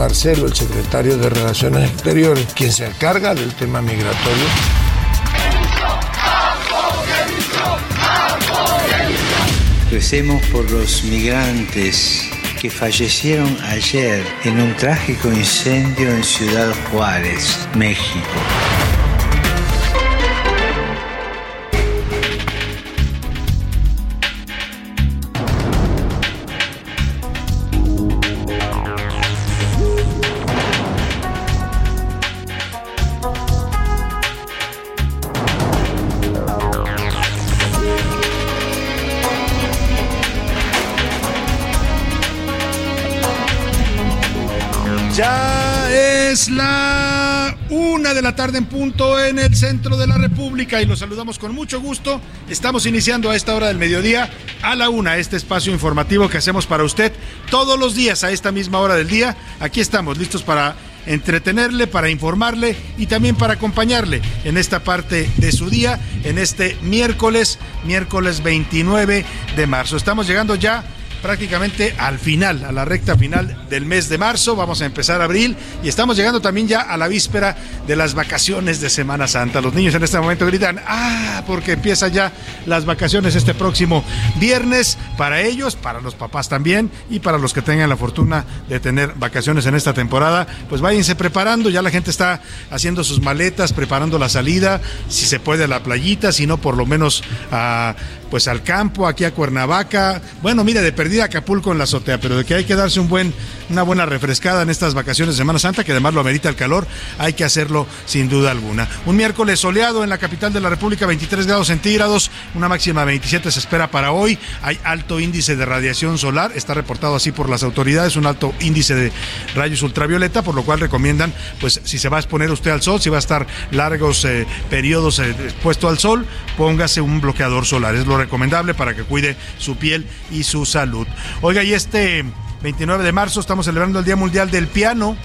Marcelo, el secretario de Relaciones Exteriores, quien se encarga del tema migratorio. Recemos por los migrantes que fallecieron ayer en un trágico incendio en Ciudad Juárez, México. La tarde en punto en el centro de la República y los saludamos con mucho gusto. Estamos iniciando a esta hora del mediodía a la una este espacio informativo que hacemos para usted todos los días a esta misma hora del día. Aquí estamos listos para entretenerle, para informarle y también para acompañarle en esta parte de su día, en este miércoles, miércoles 29 de marzo. Estamos llegando ya prácticamente al final, a la recta final del mes de marzo. Vamos a empezar abril y estamos llegando también ya a la víspera de las vacaciones de Semana Santa. Los niños en este momento gritan, ah, porque empieza ya las vacaciones este próximo viernes para ellos, para los papás también y para los que tengan la fortuna de tener vacaciones en esta temporada. Pues váyanse preparando, ya la gente está haciendo sus maletas, preparando la salida, si se puede a la playita, si no por lo menos a pues al campo, aquí a Cuernavaca. Bueno, mire, de perdida Acapulco en la azotea, pero de que hay que darse un buen, una buena refrescada en estas vacaciones de Semana Santa, que además lo amerita el calor, hay que hacerlo sin duda alguna. Un miércoles soleado en la capital de la República, 23 grados centígrados, una máxima de 27 se espera para hoy. Hay alto índice de radiación solar, está reportado así por las autoridades, un alto índice de rayos ultravioleta, por lo cual recomiendan, pues si se va a exponer usted al sol, si va a estar largos eh, periodos eh, expuesto al sol, póngase un bloqueador solar. Es lo recomendable para que cuide su piel y su salud. Oiga, y este 29 de marzo estamos celebrando el Día Mundial del Piano.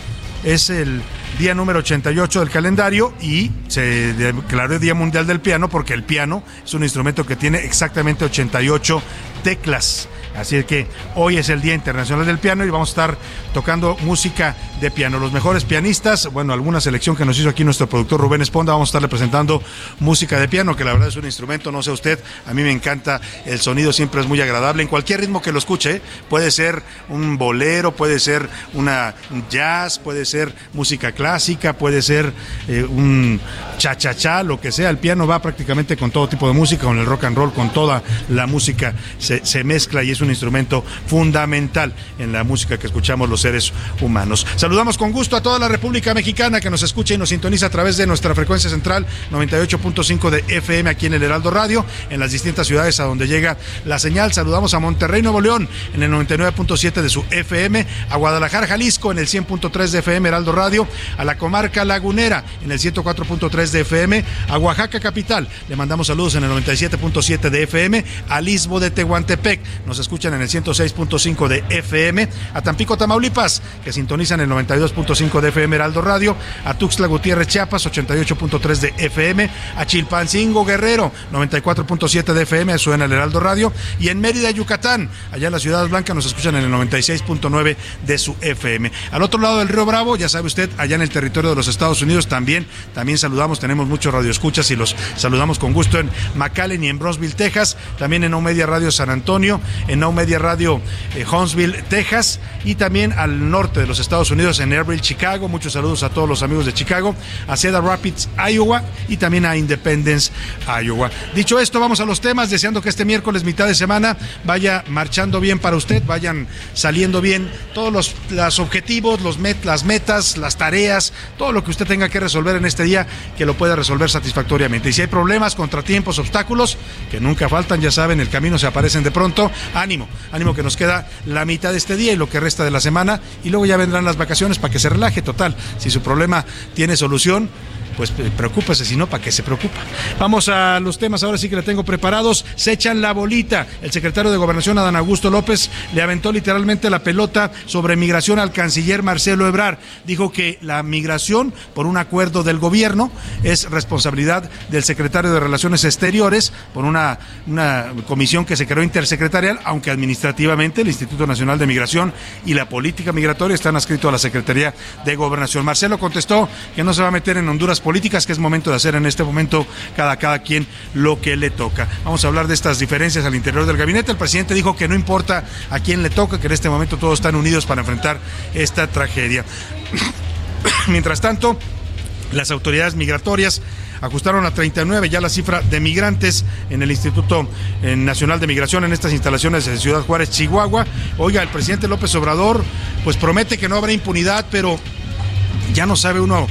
Es el día número 88 del calendario y se declaró el Día Mundial del Piano porque el piano es un instrumento que tiene exactamente 88 teclas. Así que hoy es el Día Internacional del Piano y vamos a estar tocando música de piano. Los mejores pianistas, bueno, alguna selección que nos hizo aquí nuestro productor Rubén Esponda, vamos a estarle presentando música de piano, que la verdad es un instrumento, no sé usted, a mí me encanta, el sonido siempre es muy agradable, en cualquier ritmo que lo escuche, puede ser un bolero, puede ser una un jazz, puede ser música clásica, puede ser eh, un cha-cha-cha, lo que sea, el piano va prácticamente con todo tipo de música, con el rock and roll, con toda la música, se, se mezcla y es un instrumento fundamental en la música que escuchamos los seres humanos. Saludamos con gusto a toda la República Mexicana que nos escucha y nos sintoniza a través de nuestra frecuencia central 98.5 de FM aquí en el Heraldo Radio, en las distintas ciudades a donde llega la señal. Saludamos a Monterrey, Nuevo León, en el 99.7 de su FM, a Guadalajara, Jalisco, en el 100.3 de FM Heraldo Radio, a la comarca lagunera, en el 104.3 97.3 de FM, a Oaxaca capital, le mandamos saludos en el 97.7 de FM, a Lisbo de Tehuantepec, nos escuchan en el 106.5 de FM, a Tampico Tamaulipas, que sintonizan el 92.5 de FM Heraldo Radio, a Tuxtla Gutiérrez Chiapas, 88.3 de FM, a Chilpancingo Guerrero, 94.7 de FM, suena el Heraldo Radio, y en Mérida, Yucatán, allá en la Ciudad Blanca, nos escuchan en el 96.9 de su FM. Al otro lado del Río Bravo, ya sabe usted, allá en el territorio de los Estados Unidos también, también saludamos, tenemos muchos radioescuchas y los saludamos con gusto en McAllen y en Bronzeville, Texas, también en No Media Radio San Antonio, en No Media Radio eh, Huntsville, Texas, y también al norte de los Estados Unidos, en Airville, Chicago. Muchos saludos a todos los amigos de Chicago, a Cedar Rapids, Iowa, y también a Independence, Iowa. Dicho esto, vamos a los temas, deseando que este miércoles, mitad de semana, vaya marchando bien para usted, vayan saliendo bien todos los, los objetivos, los met, las metas, las tareas, todo lo que usted tenga que resolver en este día, que lo pueda resolver satisfactoriamente. Y si hay problemas, contratiempos, obstáculos, que nunca faltan, ya saben, el camino se de pronto, ánimo, ánimo que nos queda la mitad de este día y lo que resta de la semana, y luego ya vendrán las vacaciones para que se relaje total. Si su problema tiene solución, pues eh, preocúpese, si no, ¿para qué se preocupa? Vamos a los temas, ahora sí que le tengo preparados. Se echan la bolita. El secretario de Gobernación, Adán Augusto López, le aventó literalmente la pelota sobre migración al canciller Marcelo Ebrar. Dijo que la migración, por un acuerdo del gobierno, es responsabilidad del secretario de Relaciones Exteriores, por una, una comisión que se creó intersecretarial, aunque administrativamente el Instituto Nacional de Migración y la Política Migratoria están adscritos a la Secretaría de Gobernación. Marcelo contestó que no se va a meter en Honduras políticas, que es momento de hacer en este momento cada, cada quien lo que le toca. Vamos a hablar de estas diferencias al interior del gabinete. El presidente dijo que no importa a quién le toca, que en este momento todos están unidos para enfrentar esta tragedia. Mientras tanto, las autoridades migratorias ajustaron a 39 ya la cifra de migrantes en el Instituto Nacional de Migración en estas instalaciones de Ciudad Juárez, Chihuahua. Oiga, el presidente López Obrador pues promete que no habrá impunidad, pero ya no sabe uno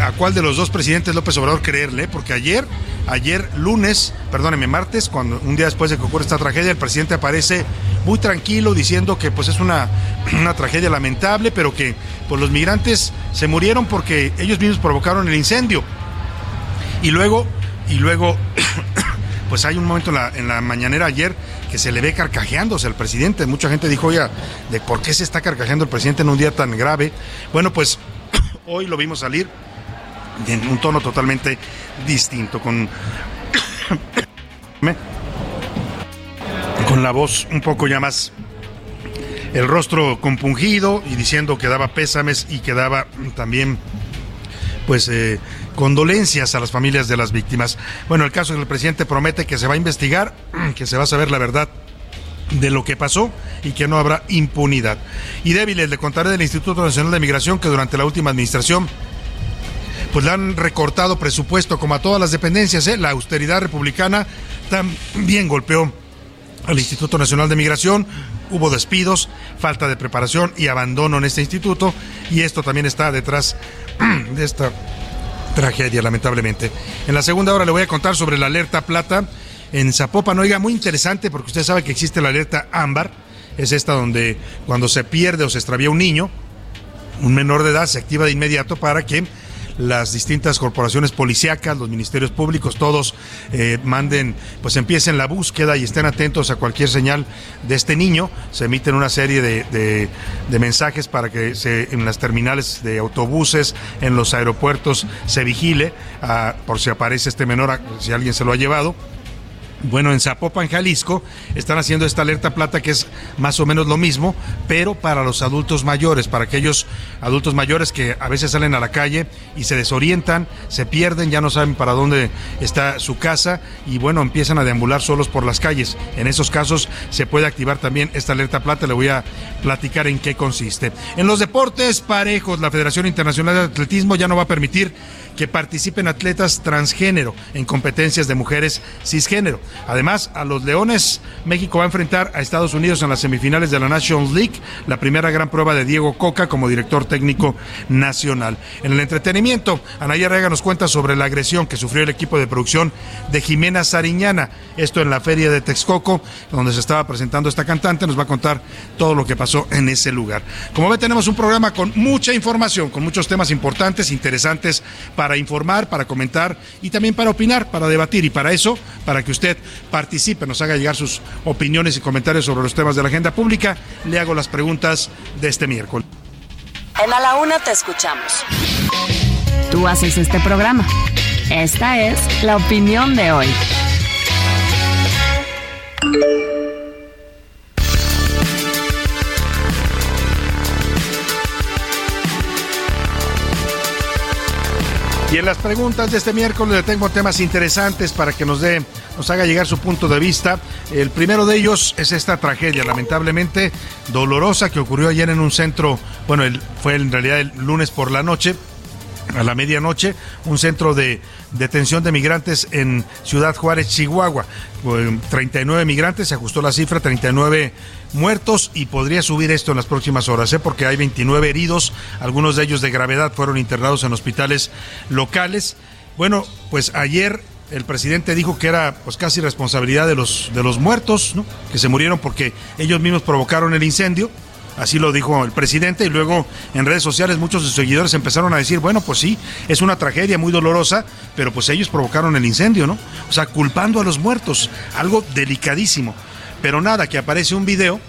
a cuál de los dos presidentes López Obrador creerle, porque ayer, ayer lunes, perdóneme, martes, cuando un día después de que ocurre esta tragedia, el presidente aparece muy tranquilo diciendo que pues es una, una tragedia lamentable, pero que pues los migrantes se murieron porque ellos mismos provocaron el incendio. Y luego, y luego, pues hay un momento en la, en mañanera ayer que se le ve carcajeándose al presidente. Mucha gente dijo, oiga, ¿de por qué se está carcajeando el presidente en un día tan grave? Bueno, pues hoy lo vimos salir en un tono totalmente distinto, con, con la voz un poco ya más, el rostro compungido y diciendo que daba pésames y que daba también, pues, eh, condolencias a las familias de las víctimas. Bueno, el caso es que el presidente promete que se va a investigar, que se va a saber la verdad de lo que pasó y que no habrá impunidad. Y débiles, le contaré del Instituto Nacional de Migración que durante la última administración pues le han recortado presupuesto como a todas las dependencias. ¿eh? La austeridad republicana también golpeó al Instituto Nacional de Migración. Hubo despidos, falta de preparación y abandono en este instituto. Y esto también está detrás de esta tragedia, lamentablemente. En la segunda hora le voy a contar sobre la alerta plata en Zapopan. Oiga, muy interesante porque usted sabe que existe la alerta ámbar. Es esta donde cuando se pierde o se extravía un niño, un menor de edad, se activa de inmediato para que las distintas corporaciones policíacas, los ministerios públicos, todos eh, manden, pues empiecen la búsqueda y estén atentos a cualquier señal de este niño. Se emiten una serie de, mensajes para que en las terminales de autobuses, en los aeropuertos, se vigile ah, por si aparece este menor, si alguien se lo ha llevado. Bueno, en Zapopan, Jalisco, están haciendo esta alerta plata que es más o menos lo mismo, pero para los adultos mayores, para aquellos adultos mayores que a veces salen a la calle y se desorientan, se pierden, ya no saben para dónde está su casa y bueno, empiezan a deambular solos por las calles. En esos casos se puede activar también esta alerta plata, le voy a platicar en qué consiste. En los deportes parejos, la Federación Internacional de Atletismo ya no va a permitir que participen atletas transgénero en competencias de mujeres cisgénero. Además, a los Leones, México va a enfrentar a Estados Unidos en las semifinales de la Nations League, la primera gran prueba de Diego Coca como director técnico nacional. En el entretenimiento, Anaya Rega nos cuenta sobre la agresión que sufrió el equipo de producción de Jimena Sariñana, esto en la feria de Texcoco, donde se estaba presentando esta cantante, nos va a contar todo lo que pasó en ese lugar. Como ve, tenemos un programa con mucha información, con muchos temas importantes, interesantes para para informar, para comentar y también para opinar, para debatir. Y para eso, para que usted participe, nos haga llegar sus opiniones y comentarios sobre los temas de la agenda pública, le hago las preguntas de este miércoles. En A la Una te escuchamos. Tú haces este programa. Esta es la opinión de hoy. Y en las preguntas de este miércoles le tengo temas interesantes para que nos dé, nos haga llegar su punto de vista. El primero de ellos es esta tragedia, lamentablemente dolorosa, que ocurrió ayer en un centro, bueno, fue en realidad el lunes por la noche, a la medianoche, un centro de detención de migrantes en Ciudad Juárez, Chihuahua. 39 migrantes, se ajustó la cifra, 39 muertos y podría subir esto en las próximas horas, ¿eh? porque hay 29 heridos, algunos de ellos de gravedad fueron internados en hospitales locales. Bueno, pues ayer el presidente dijo que era pues casi responsabilidad de los de los muertos, ¿no? que se murieron porque ellos mismos provocaron el incendio. Así lo dijo el presidente y luego en redes sociales muchos de sus seguidores empezaron a decir, bueno, pues sí, es una tragedia muy dolorosa, pero pues ellos provocaron el incendio, ¿no? O sea, culpando a los muertos, algo delicadísimo. Pero nada, que aparece un video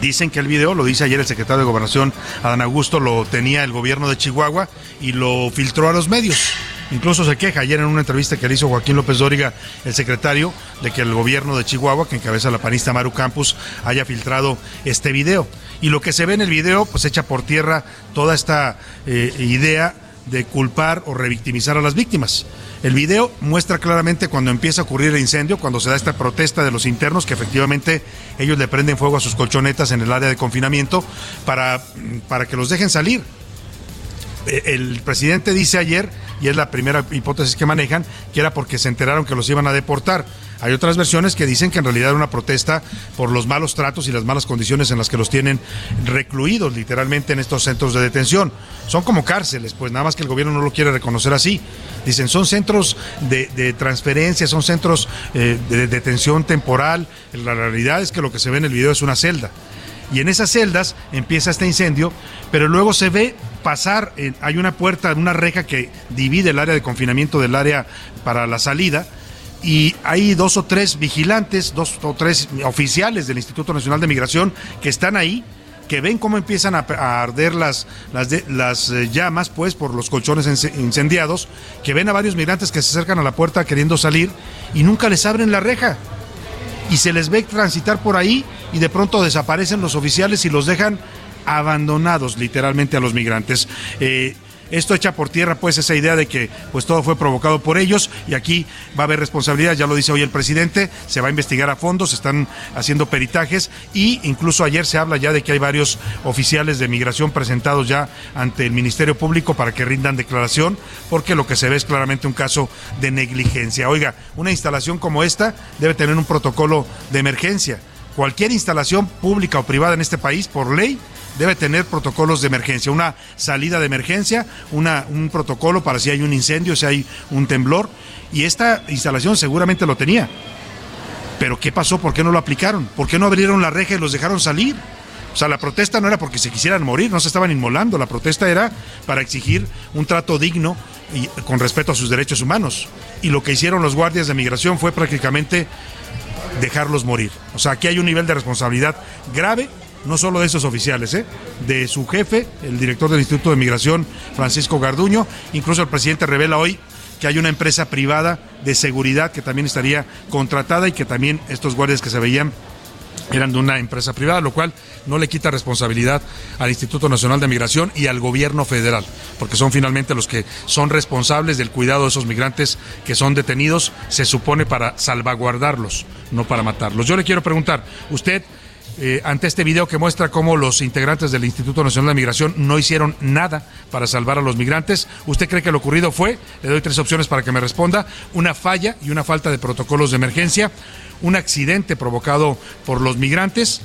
Dicen que el video, lo dice ayer el secretario de Gobernación, Adán Augusto, lo tenía el gobierno de Chihuahua y lo filtró a los medios. Incluso se queja ayer en una entrevista que le hizo Joaquín López Dóriga, el secretario, de que el gobierno de Chihuahua, que encabeza la panista Maru Campus, haya filtrado este video. Y lo que se ve en el video, pues echa por tierra toda esta eh, idea de culpar o revictimizar a las víctimas. El video muestra claramente cuando empieza a ocurrir el incendio, cuando se da esta protesta de los internos, que efectivamente ellos le prenden fuego a sus colchonetas en el área de confinamiento para, para que los dejen salir. Eh, el presidente dice ayer, y es la primera hipótesis que manejan, que era porque se enteraron que los iban a deportar. Hay otras versiones que dicen que en realidad era una protesta por los malos tratos y las malas condiciones en las que los tienen recluidos literalmente en estos centros de detención. Son como cárceles, pues nada más que el gobierno no lo quiere reconocer así. Dicen, son centros de, transferencia, son centros eh, de detención temporal. La realidad es que lo que se ve en el video es una celda y en esas celdas empieza este incendio, pero luego se ve pasar, eh, hay una puerta, una reja que divide el área de confinamiento del área para la salida, y hay dos o tres vigilantes, dos o tres oficiales del Instituto Nacional de Migración que están ahí, que ven cómo empiezan a, arder las, las, las eh, llamas, pues, por los colchones incendiados, que ven a varios migrantes que se acercan a la puerta queriendo salir y nunca les abren la reja. Y se les ve transitar por ahí y de pronto desaparecen los oficiales y los dejan abandonados literalmente a los migrantes. Eh, esto echa por tierra pues esa idea de que pues todo fue provocado por ellos y aquí va a haber responsabilidad, ya lo dice hoy el presidente, se va a investigar a fondo, se están haciendo peritajes y incluso ayer se habla ya de que hay varios oficiales de migración presentados ya ante el Ministerio Público para que rindan declaración porque lo que se ve es claramente un caso de negligencia. Oiga, una instalación como esta debe tener un protocolo de emergencia. Cualquier instalación pública o privada en este país, por ley, debe tener protocolos de emergencia, una salida de emergencia, una, un protocolo para si hay un incendio, si hay un temblor. Y esta instalación seguramente lo tenía. Pero ¿qué pasó? ¿Por qué no lo aplicaron? ¿Por qué no abrieron la reja y los dejaron salir? O sea, la protesta no era porque se quisieran morir, no se estaban inmolando, la protesta era para exigir un trato digno y con respeto a sus derechos humanos. Y lo que hicieron los guardias de migración fue prácticamente dejarlos morir. O sea, aquí hay un nivel de responsabilidad grave no solo de esos oficiales, ¿eh? de su jefe, el director del Instituto de Migración, Francisco Garduño. Incluso el presidente revela hoy que hay una empresa privada de seguridad que también estaría contratada y que también estos guardias que se veían eran de una empresa privada, lo cual no le quita responsabilidad al Instituto Nacional de Migración y al gobierno federal, porque son finalmente los que son responsables del cuidado de esos migrantes que son detenidos, se supone para salvaguardarlos, no para matarlos. Yo le quiero preguntar, usted eh, ante este video que muestra cómo los integrantes del Instituto Nacional de Migración no hicieron nada para salvar a los migrantes. ¿Usted cree que lo ocurrido fue, le doy tres opciones para que me responda, una falla y una falta de protocolos de emergencia, un accidente provocado por los migrantes?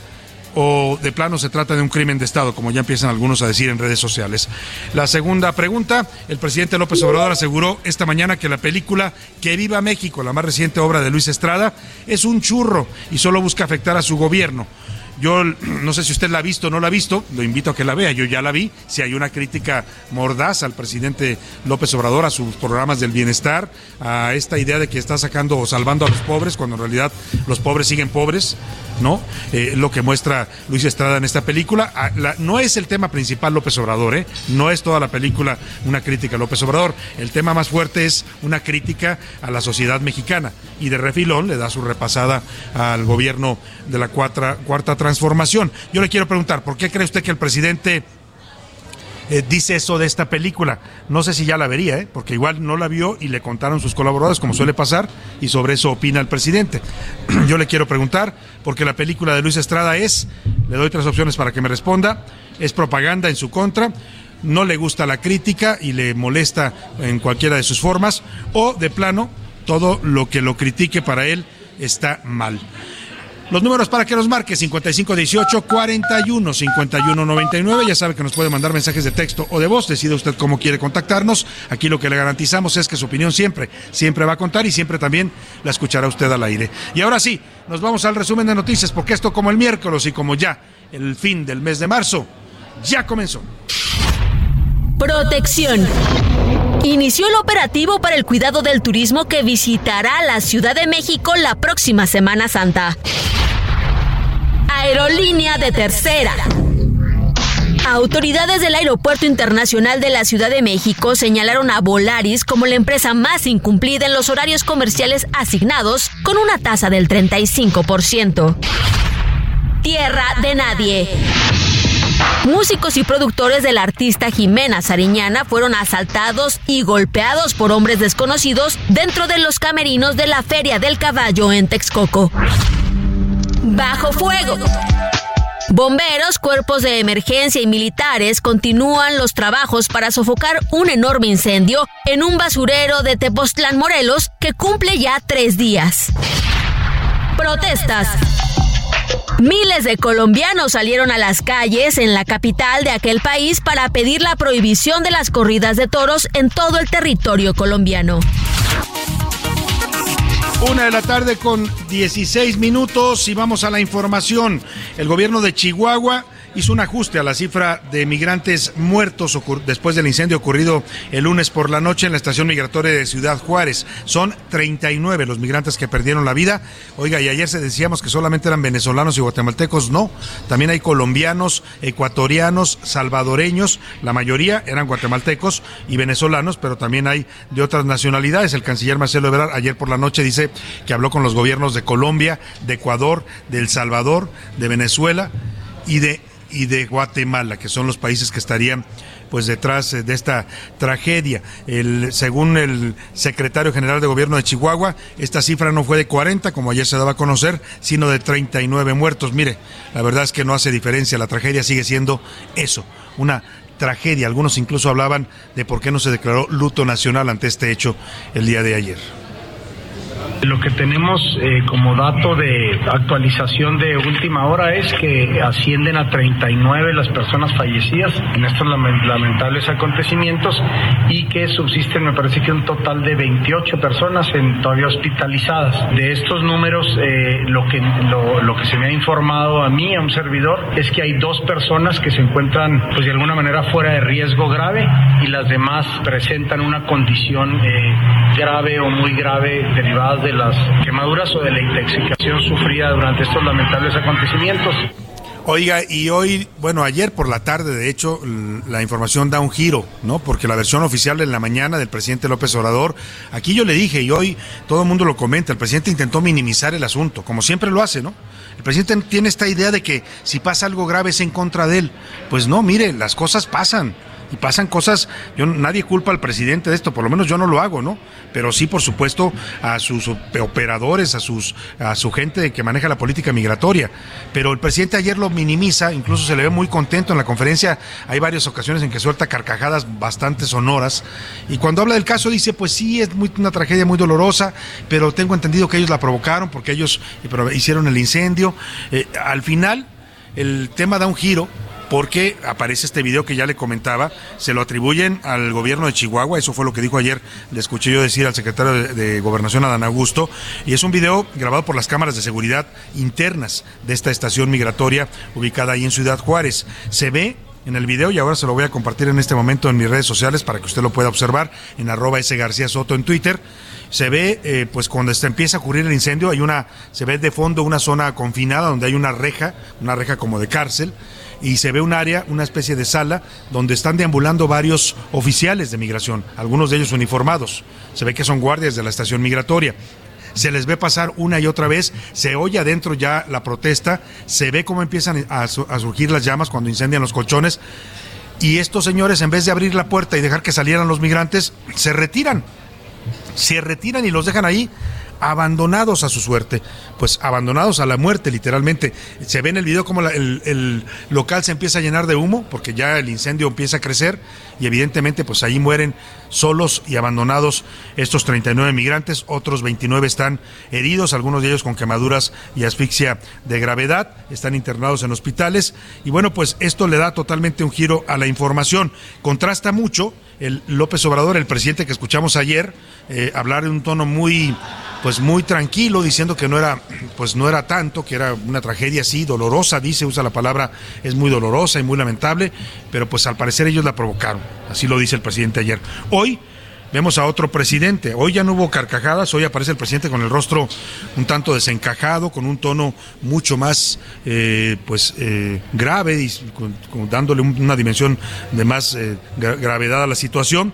o de plano se trata de un crimen de Estado, como ya empiezan algunos a decir en redes sociales. La segunda pregunta, el presidente López Obrador aseguró esta mañana que la película Que viva México, la más reciente obra de Luis Estrada, es un churro y solo busca afectar a su gobierno. Yo no sé si usted la ha visto o no la ha visto, lo invito a que la vea, yo ya la vi. Si hay una crítica mordaz al presidente López Obrador, a sus programas del bienestar, a esta idea de que está sacando o salvando a los pobres, cuando en realidad los pobres siguen pobres, ¿no? Eh, lo que muestra Luis Estrada en esta película. Ah, no es el tema principal López Obrador, ¿eh? No es toda la película una crítica a López Obrador. El tema más fuerte es una crítica a la sociedad mexicana. Y de refilón le da su repasada al gobierno de la cuarta, cuarta transformación. Yo le quiero preguntar, ¿por qué cree usted que el presidente eh, dice eso de esta película. No sé si ya la vería, ¿eh? porque igual no la vio y le contaron sus colaboradores, como suele pasar, y sobre eso opina el presidente. Yo le quiero preguntar, porque la película de Luis Estrada es, le doy tres opciones para que me responda, es propaganda en su contra, no le gusta la crítica y le molesta en cualquiera de sus formas, o de plano, todo lo que lo critique para él está mal. Los números para que nos marque 5518 41 51 99. Ya sabe que nos puede mandar mensajes de texto o de voz. Decide usted cómo quiere contactarnos. Aquí lo que le garantizamos es que su opinión siempre, siempre va a contar y siempre también la escuchará usted al aire. Y ahora sí, nos vamos al resumen de noticias porque esto como el miércoles y como ya el fin del mes de marzo, ya comenzó. Protección. Inició el operativo para el cuidado del turismo que visitará la Ciudad de México la próxima Semana Santa. Aerolínea de tercera. Autoridades del Aeropuerto Internacional de la Ciudad de México señalaron a Volaris como la empresa más incumplida en los horarios comerciales asignados con una tasa del 35%. Tierra de nadie. Músicos y productores del artista Jimena Sariñana fueron asaltados y golpeados por hombres desconocidos dentro de los camerinos de la Feria del Caballo en Texcoco. Bajo fuego. Bomberos, cuerpos de emergencia y militares continúan los trabajos para sofocar un enorme incendio en un basurero de Tepoztlán, Morelos, que cumple ya tres días. Protestas. Miles de colombianos salieron a las calles en la capital de aquel país para pedir la prohibición de las corridas de toros en todo el territorio colombiano. Una de la tarde con 16 minutos y vamos a la información. El gobierno de Chihuahua hizo un ajuste a la cifra de migrantes muertos después del incendio ocurrido el lunes por la noche en la estación migratoria de Ciudad Juárez. Son 39 los migrantes que perdieron la vida. Oiga, y ayer se decíamos que solamente eran venezolanos y guatemaltecos. No, también hay colombianos, ecuatorianos, salvadoreños. La mayoría eran guatemaltecos y venezolanos, pero también hay de otras nacionalidades. El canciller Marcelo Ebrard ayer por la noche dice que habló con los gobiernos de Colombia, de Ecuador, de El Salvador, de Venezuela y de y de Guatemala, que son los países que estarían pues detrás de esta tragedia. El, según el secretario general de gobierno de Chihuahua, esta cifra no fue de 40, como ayer se daba a conocer, sino de 39 muertos. Mire, la verdad es que no hace diferencia, la tragedia sigue siendo eso, una tragedia. Algunos incluso hablaban de por qué no se declaró luto nacional ante este hecho el día de ayer. Lo que tenemos eh, como dato de actualización de última hora es que ascienden a 39 las personas fallecidas en estos lamentables acontecimientos y que subsisten, me parece que un total de 28 personas en, todavía hospitalizadas. De estos números, eh, lo, que, lo, que se me ha informado a mí, a un servidor, es que hay dos personas que se encuentran, pues de alguna manera, fuera de riesgo grave y las demás presentan una condición eh, grave o muy grave derivada de las quemaduras o de la intoxicación sufrida durante estos lamentables acontecimientos. Oiga, y hoy, bueno, ayer por la tarde, de hecho, la información da un giro, ¿no? Porque la versión oficial en la mañana del presidente López Obrador, aquí yo le dije, y hoy todo el mundo lo comenta, el presidente intentó minimizar el asunto, como siempre lo hace, ¿no? El presidente tiene esta idea de que si pasa algo grave es en contra de él. Pues no, mire, las cosas pasan y pasan cosas, yo nadie culpa al presidente de esto, por lo menos yo no lo hago, ¿no? Pero sí, por supuesto, a sus operadores, a sus a su gente que maneja la política migratoria. Pero el presidente ayer lo minimiza, incluso se le ve muy contento en la conferencia, hay varias ocasiones en que suelta carcajadas bastante sonoras y cuando habla del caso dice, pues sí, es muy, una tragedia muy dolorosa, pero tengo entendido que ellos la provocaron porque ellos hicieron el incendio. Eh, al final el tema da un giro porque aparece este video que ya le comentaba, se lo atribuyen al gobierno de Chihuahua, eso fue lo que dijo ayer, le escuché yo decir al secretario de, de Gobernación, Adán Augusto, y es un video grabado por las cámaras de seguridad internas de esta estación migratoria ubicada ahí en Ciudad Juárez. Se ve en el video y ahora se lo voy a compartir en este momento en mis redes sociales para que usted lo pueda observar en arroba S García Soto en Twitter. Se ve, eh, pues cuando empieza a ocurrir el incendio, hay una, se ve de fondo una zona confinada donde hay una reja, una reja como de cárcel, y se ve un área, una especie de sala, donde están deambulando varios oficiales de migración, algunos de ellos uniformados. Se ve que son guardias de la estación migratoria se les ve pasar una y otra vez, se oye adentro ya la protesta, se ve cómo empiezan a, surgir las llamas cuando incendian los colchones. Y estos señores, en vez de abrir la puerta y dejar que salieran los migrantes, se retiran. Se retiran y los dejan ahí abandonados a su suerte, pues abandonados a la muerte literalmente. Se ve en el video como el, local se empieza a llenar de humo porque ya el incendio empieza a crecer y evidentemente pues ahí mueren solos y abandonados estos 39 migrantes, otros 29 están heridos, algunos de ellos con quemaduras y asfixia de gravedad, están internados en hospitales. Y bueno pues esto le da totalmente un giro a la información, contrasta mucho el López Obrador, el presidente que escuchamos ayer, eh, hablar en un tono muy pues muy tranquilo diciendo que no era pues no era tanto que era una tragedia así dolorosa dice usa la palabra es muy dolorosa y muy lamentable pero pues al parecer ellos la provocaron. Así lo dice el presidente ayer. Hoy vemos a otro presidente hoy ya no hubo carcajadas hoy aparece el presidente con el rostro un tanto desencajado con un tono mucho más eh, pues eh, grave y dándole una dimensión de más eh, gravedad a la situación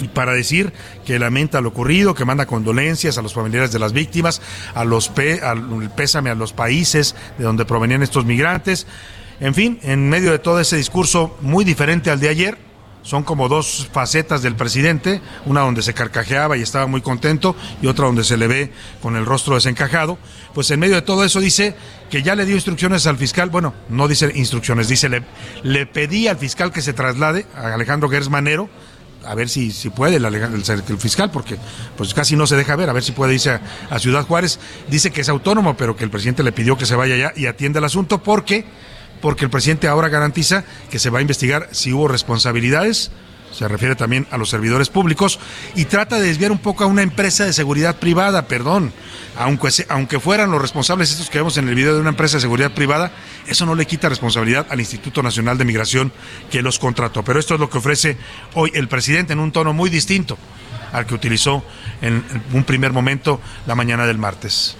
y para decir que lamenta lo ocurrido, que manda condolencias a los familiares de las víctimas, a los al pésame a los países de donde provenían estos migrantes. En fin, en medio de todo ese discurso muy diferente al de ayer, son como dos facetas del presidente, una donde se carcajeaba y estaba muy contento y otra donde se le ve con el rostro desencajado. Pues en medio de todo eso dice que ya le dio instrucciones al fiscal, bueno, no dice instrucciones, dice le, le pedí al fiscal que se traslade a Alejandro Gersmanero a ver si, si puede el, fiscal, porque pues casi no se deja ver, a ver si puede irse a, Ciudad Juárez. Dice que es autónomo, pero que el presidente le pidió que se vaya allá y atienda el asunto porque, porque el presidente ahora garantiza que se va a investigar si hubo responsabilidades se refiere también a los servidores públicos, y trata de desviar un poco a una empresa de seguridad privada, perdón, aunque, aunque fueran los responsables estos que vemos en el video de una empresa de seguridad privada, eso no le quita responsabilidad al Instituto Nacional de Migración que los contrató. Pero esto es lo que ofrece hoy el presidente en un tono muy distinto al que utilizó en un primer momento la mañana del martes.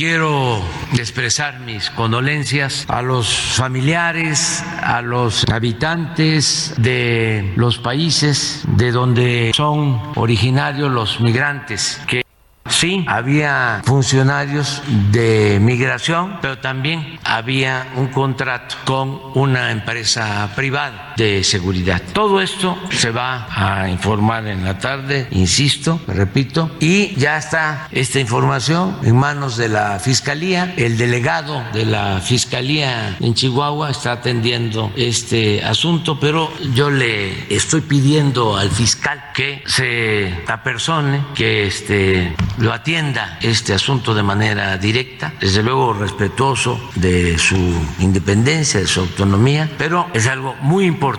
Quiero expresar mis condolencias a los familiares, a los habitantes de los países de donde son originarios los migrantes que Sí, había funcionarios de migración, pero también había un contrato con una empresa privada de seguridad. Todo esto se va a informar en la tarde, insisto, repito, y ya está esta información en manos de la Fiscalía. El delegado de la Fiscalía en Chihuahua está atendiendo este asunto, pero yo le estoy pidiendo al fiscal que se apersone, que este lo atienda este asunto de manera directa, desde luego respetuoso de su independencia, de su autonomía, pero es algo muy importante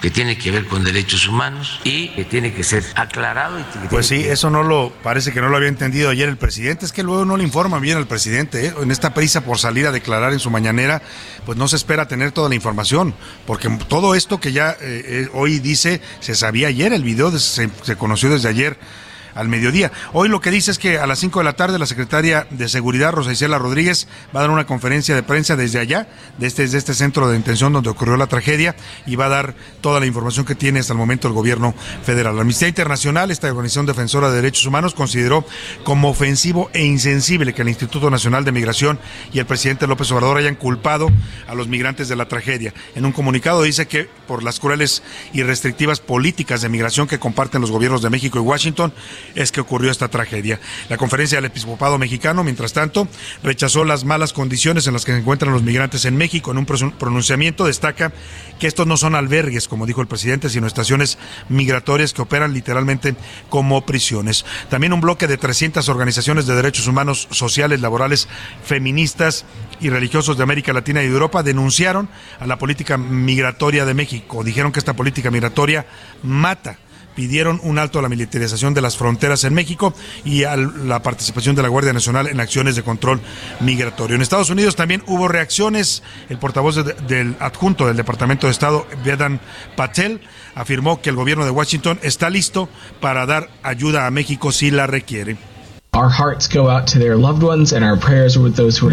que tiene que ver con derechos humanos y que tiene que ser aclarado. Y pues sí, eso no lo, parece que no lo había entendido ayer el presidente, es que luego no le informan bien al presidente, ¿eh? en esta prisa por salir a declarar en su mañanera, pues no se espera tener toda la información, porque todo esto que ya eh, eh, hoy dice se sabía ayer, el video se conoció desde ayer al mediodía. Hoy lo que dice es que a las 5 de la tarde la secretaria de Seguridad, Rosa Isela Rodríguez, va a dar una conferencia de prensa desde allá, desde, desde este centro de detención donde ocurrió la tragedia, y va a dar toda la información que tiene hasta el momento el gobierno federal. La Amnistía Internacional, esta organización defensora de derechos humanos, consideró como ofensivo e insensible que el Instituto Nacional de Migración y el presidente López Obrador hayan culpado a los migrantes de la tragedia. En un comunicado dice que por las crueles y restrictivas políticas de migración que comparten los gobiernos de México y Washington, es que ocurrió esta tragedia. La conferencia del episcopado mexicano, mientras tanto, rechazó las malas condiciones en las que se encuentran los migrantes en México. En un pronunciamiento destaca que estos no son albergues, como dijo el presidente, sino estaciones migratorias que operan literalmente como prisiones. También un bloque de 300 organizaciones de derechos humanos, sociales, laborales, feministas y religiosos de América Latina y Europa denunciaron a la política migratoria de México. Dijeron que esta política migratoria mata pidieron un alto a la militarización de las fronteras en México y a la participación de la Guardia Nacional en acciones de control migratorio. En Estados Unidos también hubo reacciones. El portavoz del adjunto del Departamento de Estado, Vedan Patel, afirmó que el gobierno de Washington está listo para dar ayuda a México si la requiere.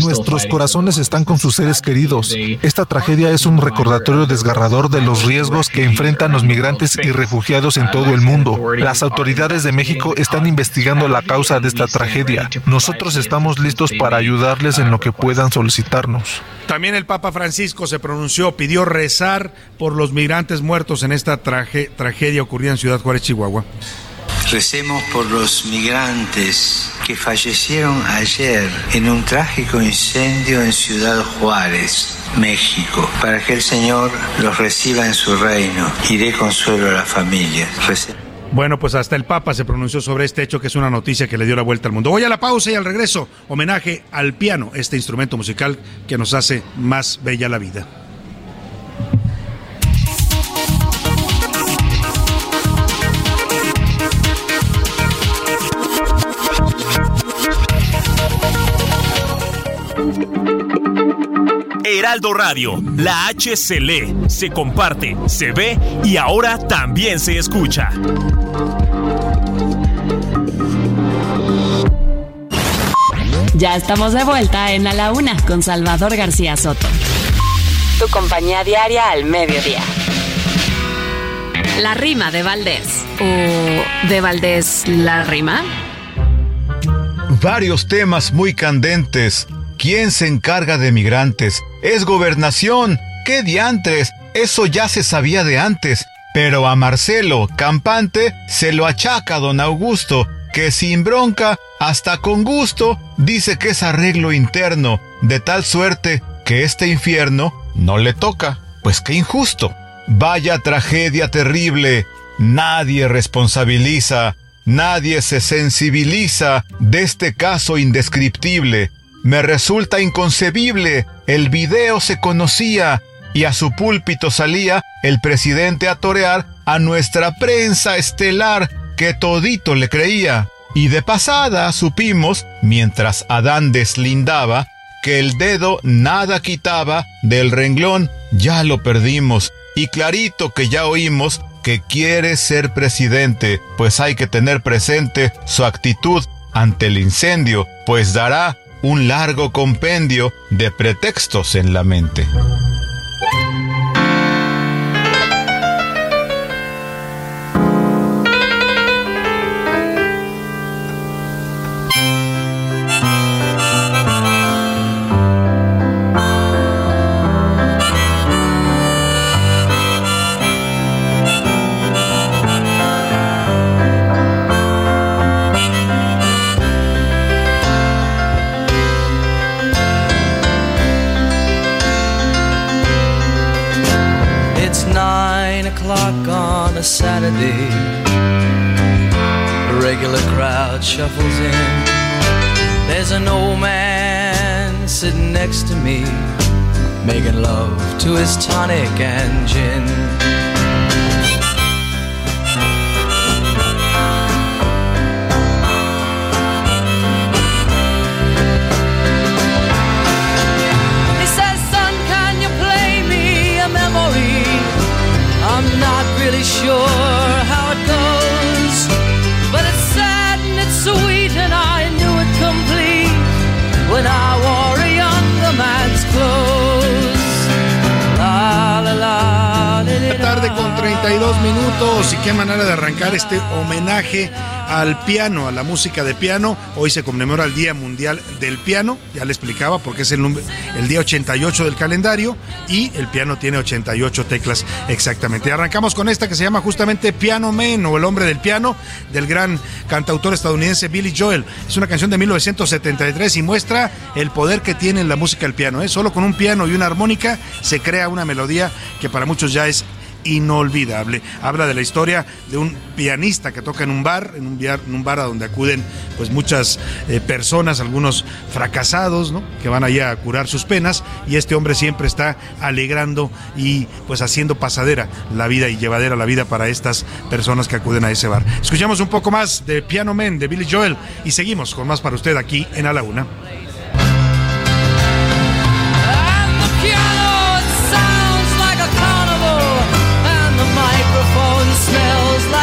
Nuestros corazones están con sus seres queridos. Esta tragedia es un recordatorio desgarrador de los riesgos que enfrentan los migrantes y refugiados en todo el mundo. Las autoridades de México están investigando la causa de esta tragedia. Nosotros estamos listos para ayudarles en lo que puedan solicitarnos. También el Papa Francisco se pronunció, pidió rezar por los migrantes muertos en esta tragedia ocurrida en Ciudad Juárez, Chihuahua. Recemos por los migrantes que fallecieron ayer en un trágico incendio en Ciudad Juárez, México, para que el Señor los reciba en su reino y dé consuelo a la familia. Bueno, pues hasta el Papa se pronunció sobre este hecho que es una noticia que le dio la vuelta al mundo. Voy a la pausa y al regreso, homenaje al piano, este instrumento musical que nos hace más bella la vida. Heraldo Radio, la H se lee, se comparte, se ve y ahora también se escucha. Ya estamos de vuelta en A la Una con Salvador García Soto. Tu compañía diaria al mediodía. La rima de Valdés. ¿O de Valdés la rima? Varios temas muy candentes ¿Quién se encarga de migrantes? Es gobernación. ¿Qué diantres? Eso ya se sabía de antes. Pero a Marcelo, campante, se lo achaca don Augusto, que sin bronca, hasta con gusto, dice que es arreglo interno, de tal suerte que este infierno no le toca. Pues qué injusto. Vaya tragedia terrible. Nadie responsabiliza, nadie se sensibiliza de este caso indescriptible. Me resulta inconcebible. El video se conocía y a su púlpito salía el presidente a torear a nuestra prensa estelar que todito le creía. Y de pasada supimos, mientras Adán deslindaba, que el dedo nada quitaba del renglón, ya lo perdimos. Y clarito que ya oímos que quiere ser presidente, pues hay que tener presente su actitud ante el incendio, pues dará un largo compendio de pretextos en la mente. shuffles in. There's an old man sitting next to me, making love to his tonic and gin. He says, Son, can you play me a memory? I'm not really sure how it goes. 32 minutos y qué manera de arrancar este homenaje al piano, a la música de piano. Hoy se conmemora el Día Mundial del Piano, ya le explicaba porque es el, día 88 del calendario y el piano tiene 88 teclas exactamente. Arrancamos con esta que se llama justamente Piano Man o El Hombre del Piano del gran cantautor estadounidense Billy Joel. Es una canción de 1973 y muestra el poder que tiene en la música el piano. ¿eh? Solo con un piano y una armónica se crea una melodía que para muchos ya es inolvidable. Habla de la historia de un pianista que toca en un bar, en un bar, en un bar a donde acuden pues muchas eh, personas, algunos fracasados, ¿no? Que van allá a curar sus penas y este hombre siempre está alegrando y pues haciendo pasadera la vida y llevadera la vida para estas personas que acuden a ese bar. Escuchamos un poco más de Piano Man de Billy Joel y seguimos con más para usted aquí en la Una.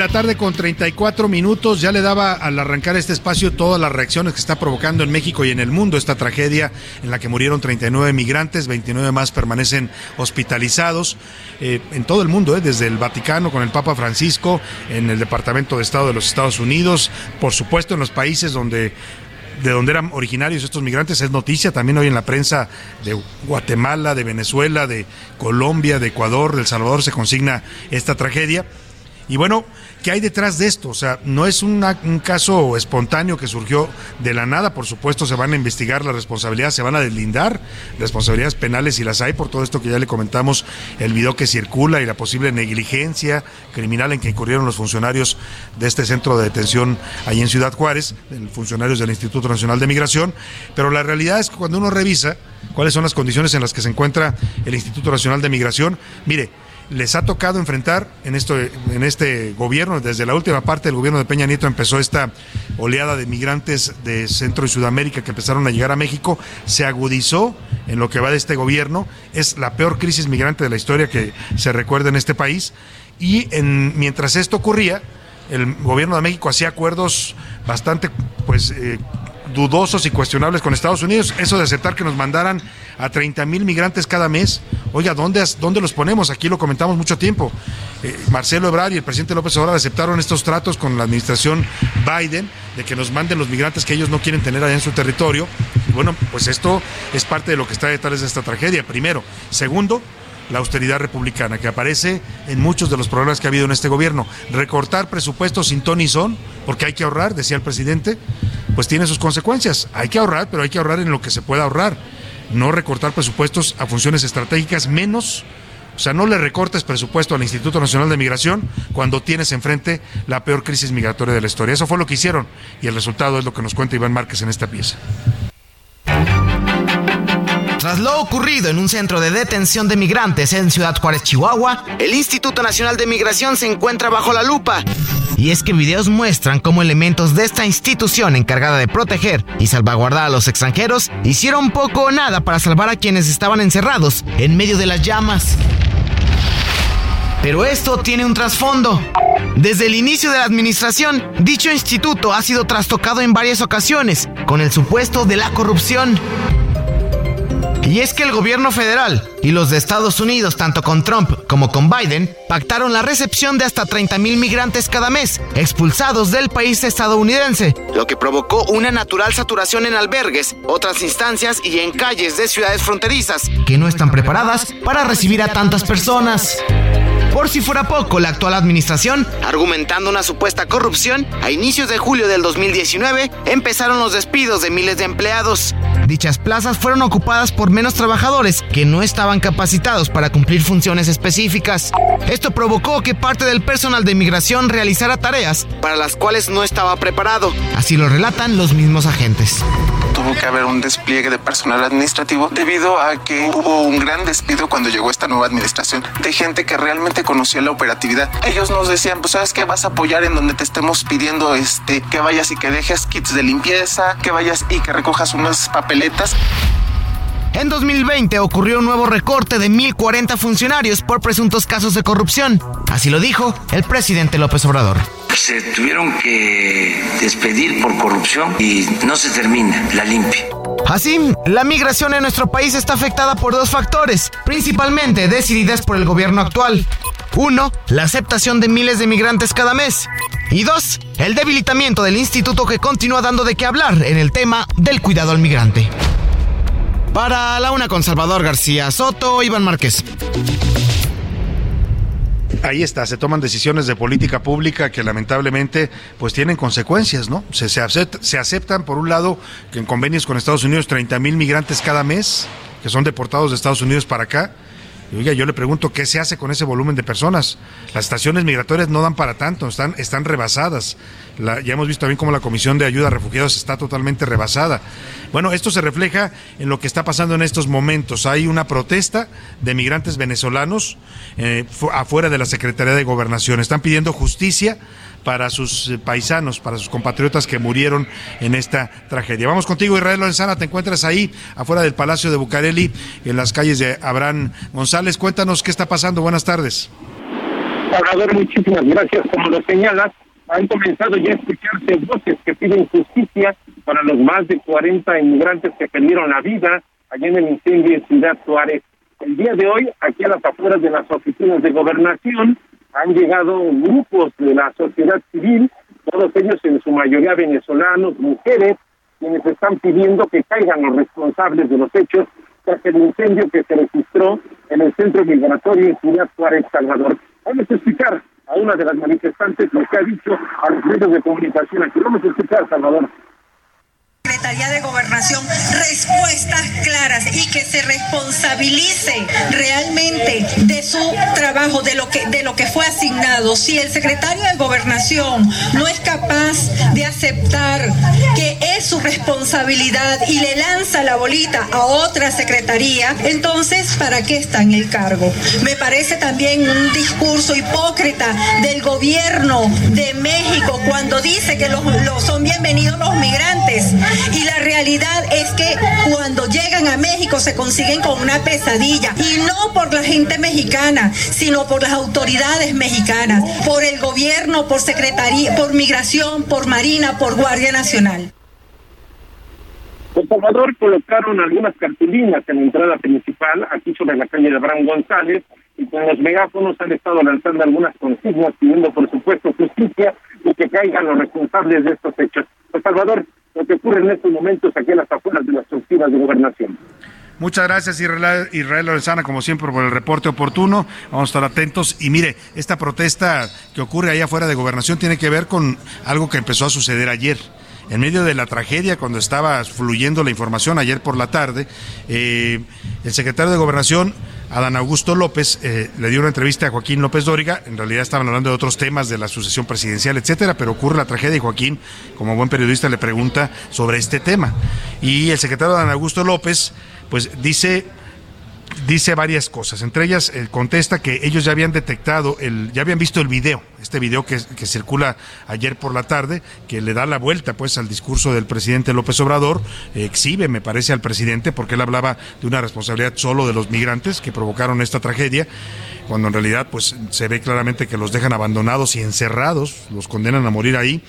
La tarde con 34 minutos ya le daba al arrancar este espacio todas las reacciones que está provocando en México y en el mundo esta tragedia en la que murieron 39 migrantes, 29 más permanecen hospitalizados eh, en todo el mundo, eh, desde el Vaticano con el Papa Francisco, en el Departamento de Estado de los Estados Unidos, por supuesto en los países donde de donde eran originarios estos migrantes es noticia también hoy en la prensa de Guatemala, de Venezuela, de Colombia, de Ecuador, de El Salvador se consigna esta tragedia. Y bueno, ¿qué hay detrás de esto? O sea, no es un caso espontáneo que surgió de la nada, por supuesto se van a investigar las responsabilidades, se van a deslindar responsabilidades penales si las hay por todo esto que ya le comentamos, el video que circula y la posible negligencia criminal en que incurrieron los funcionarios de este centro de detención ahí en Ciudad Juárez, funcionarios del Instituto Nacional de Migración, pero la realidad es que cuando uno revisa cuáles son las condiciones en las que se encuentra el Instituto Nacional de Migración, mire, les ha tocado enfrentar en, esto, en este gobierno, desde la última parte del gobierno de Peña Nieto empezó esta oleada de migrantes de Centro y Sudamérica que empezaron a llegar a México, se agudizó en lo que va de este gobierno, es la peor crisis migrante de la historia que se recuerda en este país. Y en, mientras esto ocurría, el gobierno de México hacía acuerdos bastante pues eh, dudosos y cuestionables con Estados Unidos. Eso de aceptar que nos mandaran a 30 mil migrantes cada mes. Oiga, ¿dónde, ¿dónde los ponemos? Aquí lo comentamos mucho tiempo. Eh, Marcelo Ebrard y el presidente López Obrador aceptaron estos tratos con la administración Biden de que nos manden los migrantes que ellos no quieren tener allá en su territorio. Bueno, pues esto es parte de lo que está detrás de esta tragedia, primero. Segundo, la austeridad republicana, que aparece en muchos de los problemas que ha habido en este gobierno. Recortar presupuestos sin ton y son, porque hay que ahorrar, decía el presidente, pues tiene sus consecuencias. Hay que ahorrar, pero hay que ahorrar en lo que se pueda ahorrar. No recortar presupuestos a funciones estratégicas, menos o sea, no le recortes presupuesto al Instituto Nacional de Migración cuando tienes enfrente la peor crisis migratoria de la historia. Eso fue lo que hicieron y el resultado es lo que nos cuenta Iván Márquez en esta pieza. Tras lo ocurrido en un centro de detención de migrantes en Ciudad Juárez, Chihuahua, el Instituto Nacional de Migración se encuentra bajo la lupa. Y es que videos muestran cómo elementos de esta institución encargada de proteger y salvaguardar a los extranjeros hicieron poco o nada para salvar a quienes estaban encerrados en medio de las llamas. Pero esto tiene un trasfondo. Desde el inicio de la administración, dicho instituto ha sido trastocado en varias ocasiones con el supuesto de la corrupción. Y es que el gobierno federal y los de Estados Unidos, tanto con Trump como con Biden, pactaron la recepción de hasta 30 mil migrantes cada mes, expulsados del país estadounidense, lo que provocó una natural saturación en albergues, otras instancias y en calles de ciudades fronterizas, que no están preparadas para recibir a tantas personas. Por si fuera poco, la actual administración, argumentando una supuesta corrupción, a inicios de julio del 2019 empezaron los despidos de miles de empleados. Dichas plazas fueron ocupadas por menos trabajadores que no estaban capacitados para cumplir funciones específicas. Esto provocó que parte del personal de migración realizara tareas para las cuales no estaba preparado. Así lo relatan los mismos agentes tuvo que haber un despliegue de personal administrativo debido a que hubo un gran despido cuando llegó esta nueva administración de gente que realmente conocía la operatividad. Ellos nos decían, pues sabes que vas a apoyar en donde te estemos pidiendo este que vayas y que dejes kits de limpieza, que vayas y que recojas unas papeletas. En 2020 ocurrió un nuevo recorte de 1.040 funcionarios por presuntos casos de corrupción. Así lo dijo el presidente López Obrador. Se tuvieron que despedir por corrupción y no se termina la limpia. Así, la migración en nuestro país está afectada por dos factores, principalmente decididas por el gobierno actual. Uno, la aceptación de miles de migrantes cada mes. Y dos, el debilitamiento del instituto que continúa dando de qué hablar en el tema del cuidado al migrante. Para la una con Salvador García Soto, Iván Márquez. Ahí está, se toman decisiones de política pública que lamentablemente pues tienen consecuencias, ¿no? Se, se, aceptan, por un lado, que en convenios con Estados Unidos 30 mil migrantes cada mes, que son deportados de Estados Unidos para acá, y oiga, yo le pregunto, ¿qué se hace con ese volumen de personas? Las estaciones migratorias no dan para tanto, están, están rebasadas. ya hemos visto también cómo la Comisión de Ayuda a Refugiados está totalmente rebasada. Bueno, esto se refleja en lo que está pasando en estos momentos. Hay una protesta de migrantes venezolanos eh, afuera de la Secretaría de Gobernación. Están pidiendo justicia para sus eh, paisanos, para sus compatriotas que murieron en esta tragedia. Vamos contigo, Israel Lorenzana, te encuentras ahí, afuera del Palacio de Bucareli, en las calles de Abraham González. Cuéntanos qué está pasando. Buenas tardes. Salvador, muchísimas gracias. Como lo señalas, han comenzado ya a escucharse voces que piden justicia para los más de 40 inmigrantes que perdieron la vida allá en el incendio en Ciudad Suárez. El día de hoy, aquí a las afueras de las oficinas de gobernación, han llegado grupos de la sociedad civil, todos ellos en su mayoría venezolanos, mujeres, quienes están pidiendo que caigan los responsables de los hechos tras el incendio que se registró en el centro migratorio en Ciudad Juárez, Salvador. Vamos a escuchar a una de las manifestantes lo que ha dicho a los medios de comunicación aquí. Vamos a escuchar, Salvador. De Gobernación respuestas claras y que se responsabilice realmente de su trabajo, de lo que de lo que fue asignado. Si el secretario de Gobernación no es capaz de aceptar que es su responsabilidad y le lanza la bolita a otra secretaría, entonces ¿para qué está en el cargo? Me parece también un discurso hipócrita del gobierno de México cuando dice que los, son bienvenidos los migrantes la realidad es que cuando llegan a México se consiguen con una pesadilla. Y no por la gente mexicana, sino por las autoridades mexicanas, por el gobierno, por secretaría, por migración, por Marina, por Guardia Nacional. El Salvador colocaron algunas cartulinas en la entrada principal, aquí sobre la calle de Abraham González, y con los megáfonos han estado lanzando algunas consignas pidiendo, por supuesto, justicia y que caigan los responsables de estos hechos. El Salvador, lo que ocurre en estos momentos aquí en las afueras de las oficinas de gobernación. Muchas gracias Israel, Lorenzana, como siempre, por el reporte oportuno. Vamos a estar atentos. Y mire, esta protesta que ocurre allá afuera de gobernación tiene que ver con algo que empezó a suceder ayer en medio de la tragedia, cuando estaba fluyendo la información ayer por la tarde, eh, el secretario de Gobernación, Adán Augusto López, eh, le dio una entrevista a Joaquín López Dóriga. En realidad estaban hablando de otros temas de la sucesión presidencial, etcétera, pero ocurre la tragedia y Joaquín, como buen periodista, le pregunta sobre este tema. Y el secretario Adán Augusto López, pues dice dice varias cosas. Entre ellas, él contesta que ellos ya habían detectado, el, ya habían visto el video, este video que, circula ayer por la tarde, que le da la vuelta pues al discurso del presidente López Obrador, exhibe, me parece, al presidente, porque él hablaba de una responsabilidad solo de los migrantes que provocaron esta tragedia, cuando en realidad pues se ve claramente que los dejan abandonados y encerrados, los condenan a morir ahí.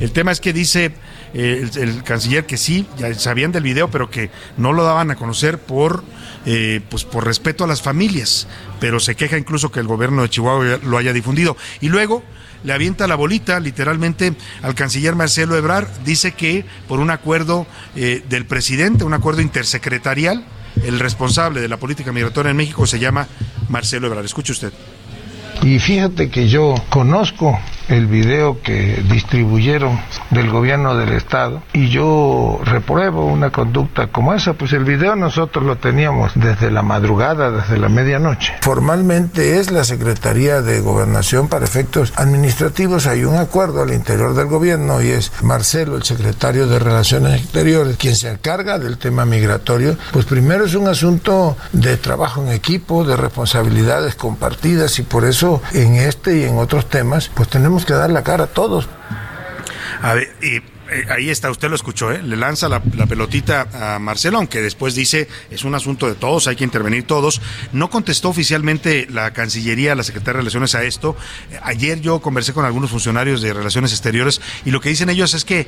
El tema es que dice eh, el, canciller que sí, ya sabían del video, pero que no lo daban a conocer por, eh, pues por respeto a las familias. Pero se queja incluso que el gobierno de Chihuahua lo haya difundido. Y luego le avienta la bolita literalmente al canciller Marcelo Ebrard. Dice que por un acuerdo eh, del presidente, un acuerdo intersecretarial, el responsable de la política migratoria en México se llama Marcelo Ebrard. Escuche usted. Y fíjate que yo conozco el video que distribuyeron del gobierno del estado y yo repruebo una conducta como esa, pues el video nosotros lo teníamos desde la madrugada, desde la medianoche. Formalmente es la Secretaría de Gobernación para efectos administrativos, hay un acuerdo al interior del gobierno y es Marcelo, el secretario de Relaciones Exteriores, quien se encarga del tema migratorio, pues primero es un asunto de trabajo en equipo, de responsabilidades compartidas y por eso en este y en otros temas, pues tenemos que dar la cara todos. A ver, y eh, ahí está, usted lo escuchó, ¿eh? le lanza la, pelotita a Marcelo, aunque después dice es un asunto de todos, hay que intervenir todos. No contestó oficialmente la Cancillería, la Secretaría de Relaciones a esto. Ayer yo conversé con algunos funcionarios de Relaciones Exteriores y lo que dicen ellos es que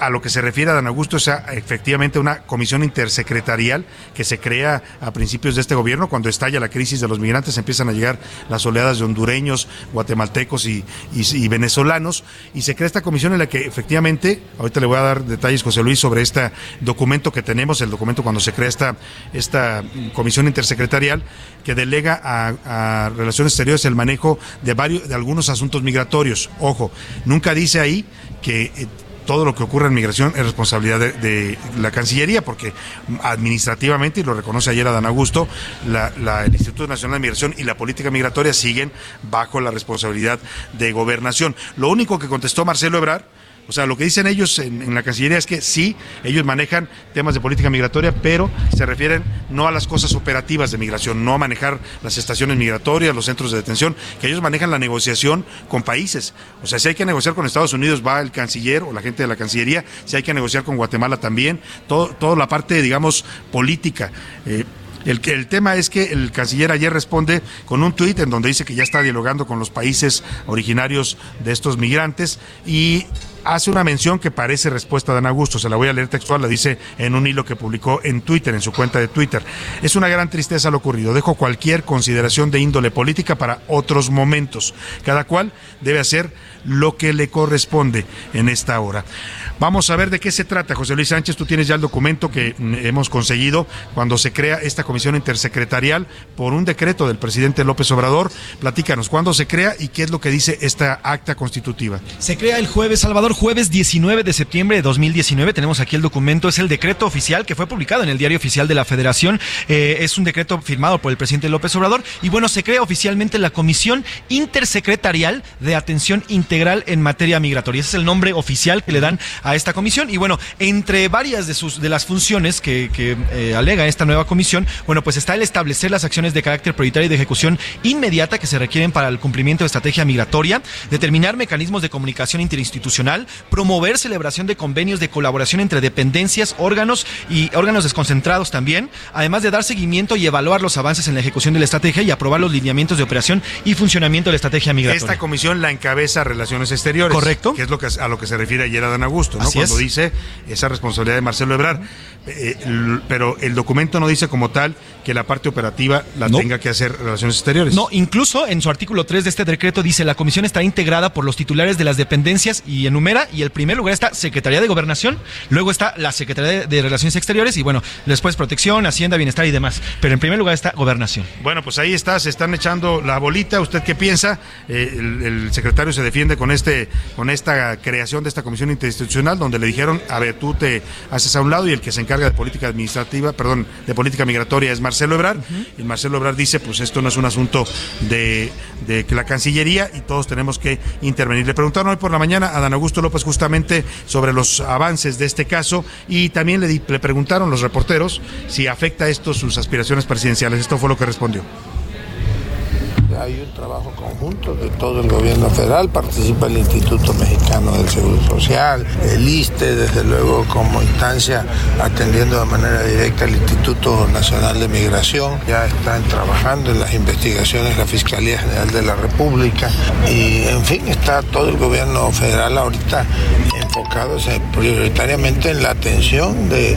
a lo que se refiere a Dan Augusto es efectivamente una comisión intersecretarial que se crea a principios de este gobierno, cuando estalla la crisis de los migrantes, empiezan a llegar las oleadas de hondureños, guatemaltecos y venezolanos, y se crea esta comisión en la que efectivamente Ahorita le voy a dar detalles, José Luis, sobre este documento que tenemos, el documento cuando se crea esta, esta comisión intersecretarial que delega a, Relaciones Exteriores el manejo de varios, de algunos asuntos migratorios. Ojo, nunca dice ahí que eh, todo lo que ocurre en migración es responsabilidad de, la Cancillería, porque administrativamente, y lo reconoce ayer Adán Augusto, el Instituto Nacional de Migración y la política migratoria siguen bajo la responsabilidad de gobernación. Lo único que contestó Marcelo Ebrard o sea, lo que dicen ellos en, la Cancillería es que sí, ellos manejan temas de política migratoria, pero se refieren no a las cosas operativas de migración, no a manejar las estaciones migratorias, los centros de detención, que ellos manejan la negociación con países. O sea, si hay que negociar con Estados Unidos, va el canciller o la gente de la Cancillería, si hay que negociar con Guatemala también, toda la parte, digamos, política. Eh, el, tema es que el canciller ayer responde con un tuit en donde dice que ya está dialogando con los países originarios de estos migrantes y hace una mención que parece respuesta a Dan Augusto, se la voy a leer textual, la dice en un hilo que publicó en Twitter, en su cuenta de Twitter. Es una gran tristeza lo ocurrido, dejo cualquier consideración de índole política para otros momentos. Cada cual debe hacer lo que le corresponde en esta hora. Vamos a ver de qué se trata, José Luis Sánchez. Tú tienes ya el documento que hemos conseguido cuando se crea esta comisión intersecretarial por un decreto del presidente López Obrador. Platícanos, ¿cuándo se crea y qué es lo que dice esta acta constitutiva? Se crea el jueves, Salvador, jueves 19 de septiembre de 2019. Tenemos aquí el documento, es el decreto oficial que fue publicado en el Diario Oficial de la Federación. Eh, es un decreto firmado por el presidente López Obrador. Y bueno, se crea oficialmente la Comisión Intersecretarial de Atención Integral en Materia Migratoria. Ese es el nombre oficial que le dan a esta comisión. Y bueno, entre varias de, sus, de las funciones que, eh, alega esta nueva comisión, bueno, pues está el establecer las acciones de carácter prioritario y de ejecución inmediata que se requieren para el cumplimiento de estrategia migratoria, determinar mecanismos de comunicación interinstitucional, promover celebración de convenios de colaboración entre dependencias, órganos y órganos desconcentrados también, además de dar seguimiento y evaluar los avances en la ejecución de la estrategia y aprobar los lineamientos de operación y funcionamiento de la estrategia migratoria. Esta comisión la encabeza Relaciones Exteriores. Correcto. Que es lo que, a lo que se refiere ayer a Dan Augusto, ¿no? Cuando dice esa responsabilidad de Marcelo Ebrard. Eh, pero el documento no dice como tal que la parte operativa la tenga que hacer Relaciones Exteriores. No, incluso en su artículo 3 de este decreto dice la comisión está integrada por los titulares de las dependencias y enumera y el primer lugar está Secretaría de Gobernación, luego está la Secretaría de Relaciones Exteriores y bueno, después Protección, Hacienda, Bienestar y demás. Pero en primer lugar está Gobernación. Bueno, pues ahí está, se están echando la bolita. ¿Usted qué piensa? Eh, el, secretario se defiende con este, con esta creación de esta comisión interinstitucional donde le dijeron, a ver, tú te haces a un lado y el que se encarga de política administrativa, perdón, de política migratoria es Marcelo Ebrard. Y Marcelo Ebrard dice, pues esto no es un asunto de, de la Cancillería y todos tenemos que intervenir. Le preguntaron hoy por la mañana a Dan Augusto López justamente sobre los avances de este caso y también le, le preguntaron los reporteros si afecta esto sus aspiraciones presidenciales. Esto fue lo que respondió hay un trabajo conjunto de todo el gobierno federal, participa el Instituto Mexicano del Seguro Social, el ISTE, desde luego como instancia atendiendo de manera directa al Instituto Nacional de Migración, ya están trabajando en las investigaciones la Fiscalía General de la República y en fin está todo el gobierno federal ahorita enfocados prioritariamente en la atención de,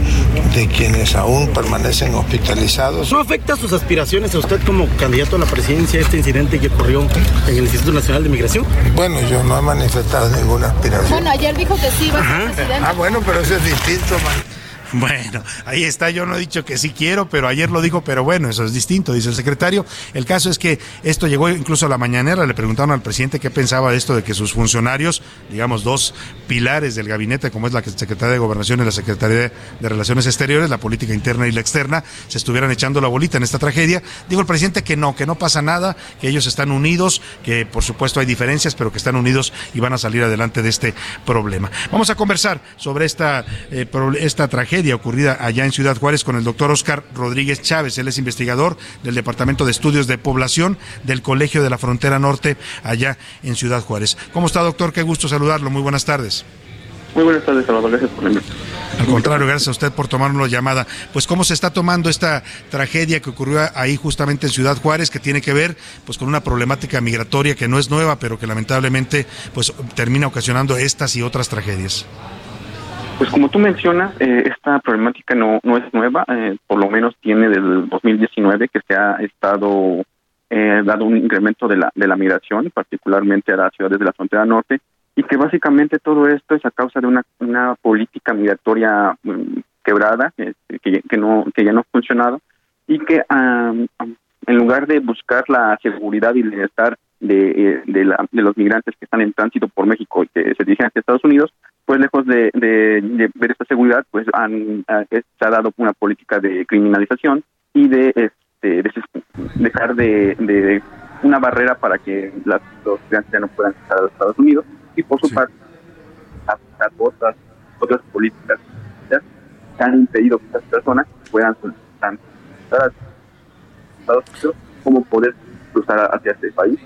de quienes aún permanecen hospitalizados. ¿No afecta sus aspiraciones a usted como candidato a la presidencia este incidente que ocurrió en el Instituto Nacional de Migración? Bueno, yo no he manifestado ninguna aspiración. Bueno, ayer dijo que sí iba a ser presidente. Ah, bueno, pero eso es distinto, man. Bueno, ahí está, yo no he dicho que sí quiero, pero ayer lo dijo, pero bueno, eso es distinto, dice el secretario. El caso es que esto llegó incluso a la mañanera, le preguntaron al presidente qué pensaba de esto de que sus funcionarios, digamos, dos pilares del gabinete, como es la Secretaría de Gobernación y la Secretaría de Relaciones Exteriores, la política interna y la externa, se estuvieran echando la bolita en esta tragedia. Dijo el presidente que no, que no pasa nada, que ellos están unidos, que por supuesto hay diferencias, pero que están unidos y van a salir adelante de este problema. Vamos a conversar sobre esta, eh, esta tragedia ocurrida allá en Ciudad Juárez con el doctor Oscar Rodríguez Chávez. Él es investigador del Departamento de Estudios de Población del Colegio de la Frontera Norte allá en Ciudad Juárez. ¿Cómo está, doctor? Qué gusto saludarlo. Muy buenas tardes. Muy buenas tardes, Salvador. Gracias por la Al contrario, gracias a usted por tomarnos la llamada. Pues cómo se está tomando esta tragedia que ocurrió ahí justamente en Ciudad Juárez, que tiene que ver pues con una problemática migratoria que no es nueva, pero que lamentablemente pues termina ocasionando estas y otras tragedias. Pues como tú mencionas, eh, esta problemática no, no es nueva, eh, por lo menos tiene del 2019 que se ha estado eh, dado un incremento de la, de la migración, particularmente a las ciudades de la frontera norte, y que básicamente todo esto es a causa de una, una política migratoria mm, quebrada, este, que, que, no, que ya no ha funcionado, y que en lugar de buscar la seguridad y el bienestar de, de, la, de los migrantes que están en tránsito por México y que se dirigen hacia Estados Unidos, pues lejos de, ver esta seguridad, pues han, se ha dado una política de criminalización y de, este, dejar de, una barrera para que los migrantes ya no puedan estar a los Estados Unidos y por su parte otras otras políticas que han impedido que estas personas puedan solicitar a Estados Unidos como poder cruzar hacia este país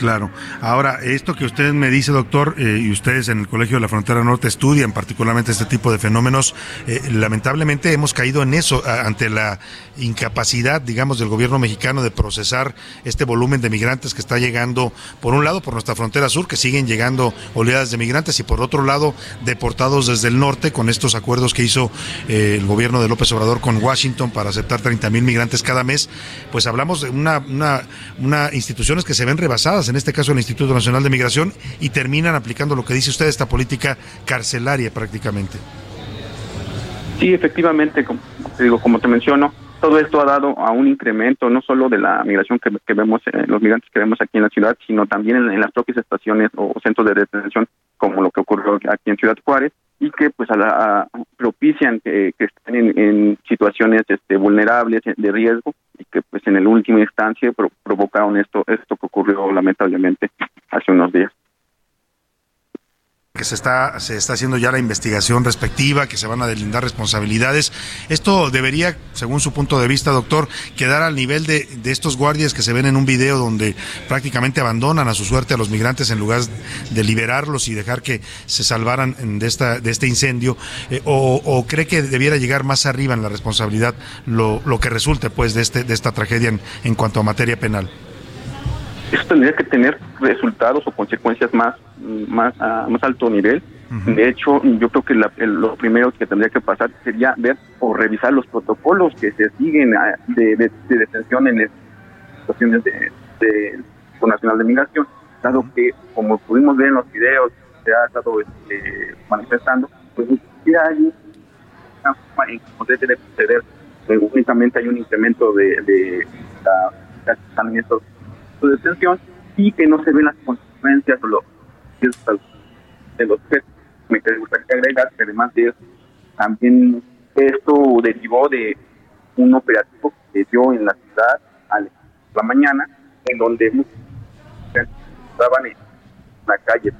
Claro. Ahora, esto que usted me dice, doctor, eh, y ustedes en el Colegio de la Frontera Norte estudian particularmente este tipo de fenómenos, eh, lamentablemente hemos caído en eso ante la incapacidad, digamos, del gobierno mexicano de procesar este volumen de migrantes que está llegando, por un lado, por nuestra frontera sur, que siguen llegando oleadas de migrantes, y por otro lado, deportados desde el norte con estos acuerdos que hizo eh, el gobierno de López Obrador con Washington para aceptar 30 mil migrantes cada mes. Pues hablamos de una, una, una instituciones que se ven rebasadas en este caso el Instituto Nacional de Migración, y terminan aplicando lo que dice usted, esta política carcelaria prácticamente. Sí, efectivamente, como digo, como te menciono, todo esto ha dado a un incremento no solo de la migración que, vemos, eh, los migrantes que vemos aquí en la ciudad, sino también en, las propias estaciones o centros de detención, como lo que ocurrió aquí en Ciudad Juárez, y que pues a propician que, estén en, situaciones este, vulnerables, de riesgo, y que pues en el último instancia provocaron esto, esto que ocurrió lamentablemente hace unos días que se está, se está haciendo ya la investigación respectiva, que se van a delindar responsabilidades. Esto debería, según su punto de vista, doctor, quedar al nivel de, de estos guardias que se ven en un video donde prácticamente abandonan a su suerte a los migrantes en lugar de liberarlos y dejar que se salvaran de, esta, de este incendio, eh, o, cree que debiera llegar más arriba en la responsabilidad lo, lo que resulte pues de, este, de esta tragedia en, en cuanto a materia penal eso tendría que tener resultados o consecuencias más más a más alto nivel. De hecho, yo creo que lo primero que tendría que pasar sería ver o revisar los protocolos que se siguen ah, de, detención en las situaciones de, de, Nacional de Migración, dado que, como pudimos ver en los videos, se ha estado este, manifestando, pues si hay una forma en que debe suceder, únicamente hay un incremento de, de la, su detención y que no se ven las consecuencias o los de los que Me gustaría agregar que además de eso, también esto derivó de un operativo que dio en la ciudad a la mañana, en donde estaban en la calle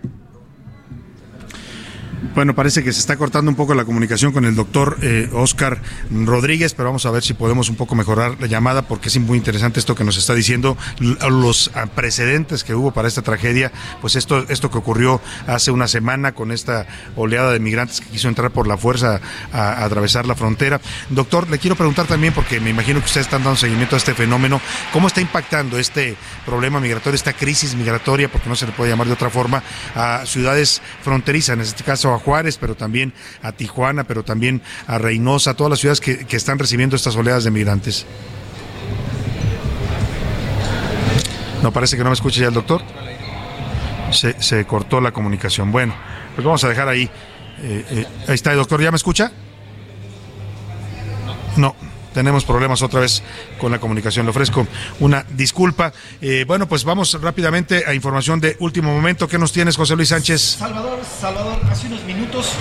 bueno, parece que se está cortando un poco la comunicación con el doctor eh, Oscar Rodríguez, pero vamos a ver si podemos un poco mejorar la llamada porque es muy interesante esto que nos está diciendo, los precedentes que hubo para esta tragedia, pues esto, esto que ocurrió hace una semana con esta oleada de migrantes que quiso entrar por la fuerza a, atravesar la frontera. Doctor, le quiero preguntar también, porque me imagino que ustedes están dando seguimiento a este fenómeno, ¿cómo está impactando este problema migratorio, esta crisis migratoria, porque no se le puede llamar de otra forma, a ciudades fronterizas, en este caso a Juárez, pero también a Tijuana, pero también a Reynosa, todas las ciudades que, están recibiendo estas oleadas de migrantes. No parece que no me escuche ya el doctor. Se, se cortó la comunicación. Bueno, pues vamos a dejar ahí. Eh, eh, ahí está el doctor, ¿ya me escucha? No tenemos problemas otra vez con la comunicación. Le ofrezco una disculpa. Eh, bueno, pues vamos rápidamente a información de último momento. ¿Qué nos tienes, José Luis Sánchez? Salvador, Salvador, hace unos minutos.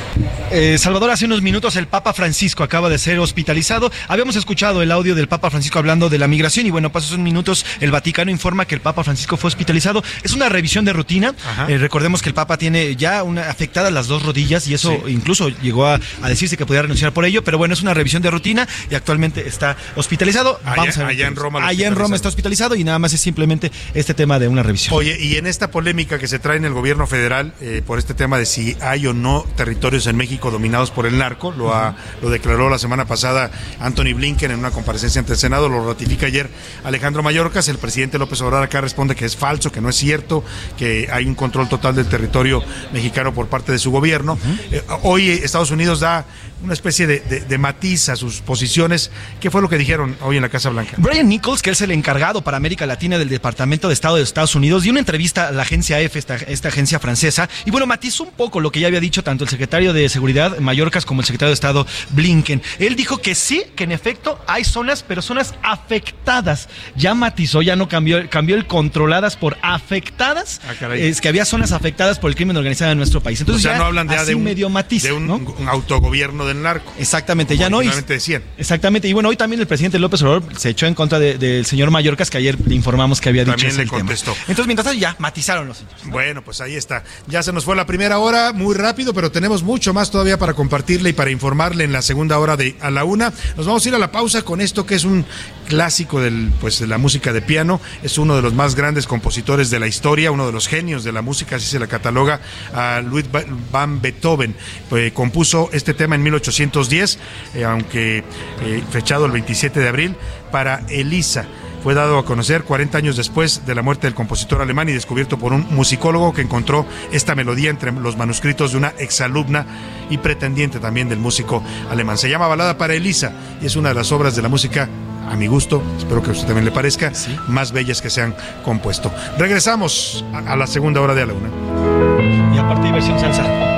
Eh, Salvador, hace unos minutos el Papa Francisco acaba de ser hospitalizado. Habíamos escuchado el audio del Papa Francisco hablando de la migración y bueno, pasos unos minutos el Vaticano informa que el Papa Francisco fue hospitalizado. Es una revisión de rutina. Eh, recordemos que el Papa tiene ya una afectada las dos rodillas y eso incluso llegó a, a decirse que podía renunciar por ello, pero bueno, es una revisión de rutina y actualmente actualmente está hospitalizado. Allá- Vamos a ver allá en. Roma Allá en Roma está hospitalizado y nada más es simplemente este tema de una revisión. Oye, y en esta polémica que se trae en el gobierno federal eh, por este tema de si hay o no territorios en México dominados por el narco, lo, ha- lo declaró la semana pasada Anthony Blinken en una comparecencia ante el Senado, lo ratifica ayer Alejandro Mayorkas, el presidente López Obrador acá responde que es falso, que no es cierto, que hay un control total del territorio mexicano por parte de su gobierno. Eh, hoy Estados Unidos da una especie de, de- de matiz a sus posiciones. ¿Qué fue lo que dijeron hoy en la Casa Blanca? Brian Nichols, que es el encargado para América Latina del Departamento de Estado de Estados Unidos, dio una entrevista a la agencia EFE, esta, esta agencia francesa, y bueno, matizó un poco lo que ya había dicho tanto el secretario de Seguridad Mallorcas como el secretario de Estado Blinken. Él dijo que sí, que en efecto hay zonas, pero zonas afectadas. Ya matizó, ya no cambió, cambió el controladas por afectadas. Ah, es que había zonas afectadas por el crimen organizado en nuestro país. Entonces o sea, ya no hablan ya así de un, medio matiz, de un, ¿no? un autogobierno del narco. Exactamente, ya no. y- decían. Exactamente, y bueno, hoy también el presidente López Obrador se echó en contra de- del señor Mallorcas, que ayer le informamos que había dicho También ese le tema. contestó. Entonces, mientras tanto, ya matizaron los. Bueno, pues ahí está. Ya se nos fue la primera hora, muy rápido, pero tenemos mucho más todavía para compartirle y para informarle en la segunda hora de a la una. Nos vamos a ir a la pausa con esto que es un clásico pues, de la música de piano. Es uno de los más grandes compositores de la historia, uno de los genios de la música, así se la cataloga a Ludwig van Beethoven. Eh, compuso este tema en 1810, eh, aunque eh, fechado el 27 de abril, para Elisa fue dado a conocer 40 años después de la muerte del compositor alemán y descubierto por un musicólogo que encontró esta melodía entre los manuscritos de una exalumna y pretendiente también del músico alemán. Se llama Balada para Elisa y es una de las obras de la música, a mi gusto, espero que a usted también le parezca, más bellas que se han compuesto. Regresamos a, a la segunda hora de a la una. Y aparte, diversión salsa.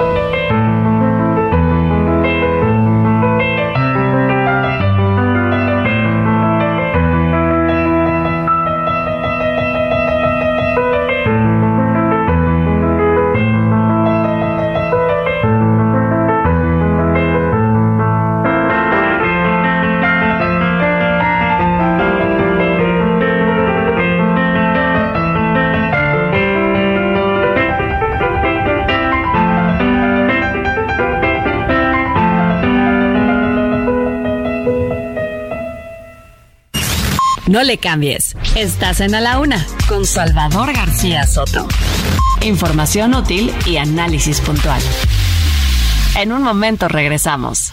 No le cambies. Estás en A la Una con Salvador García Soto. Información útil y análisis puntual. En un momento regresamos.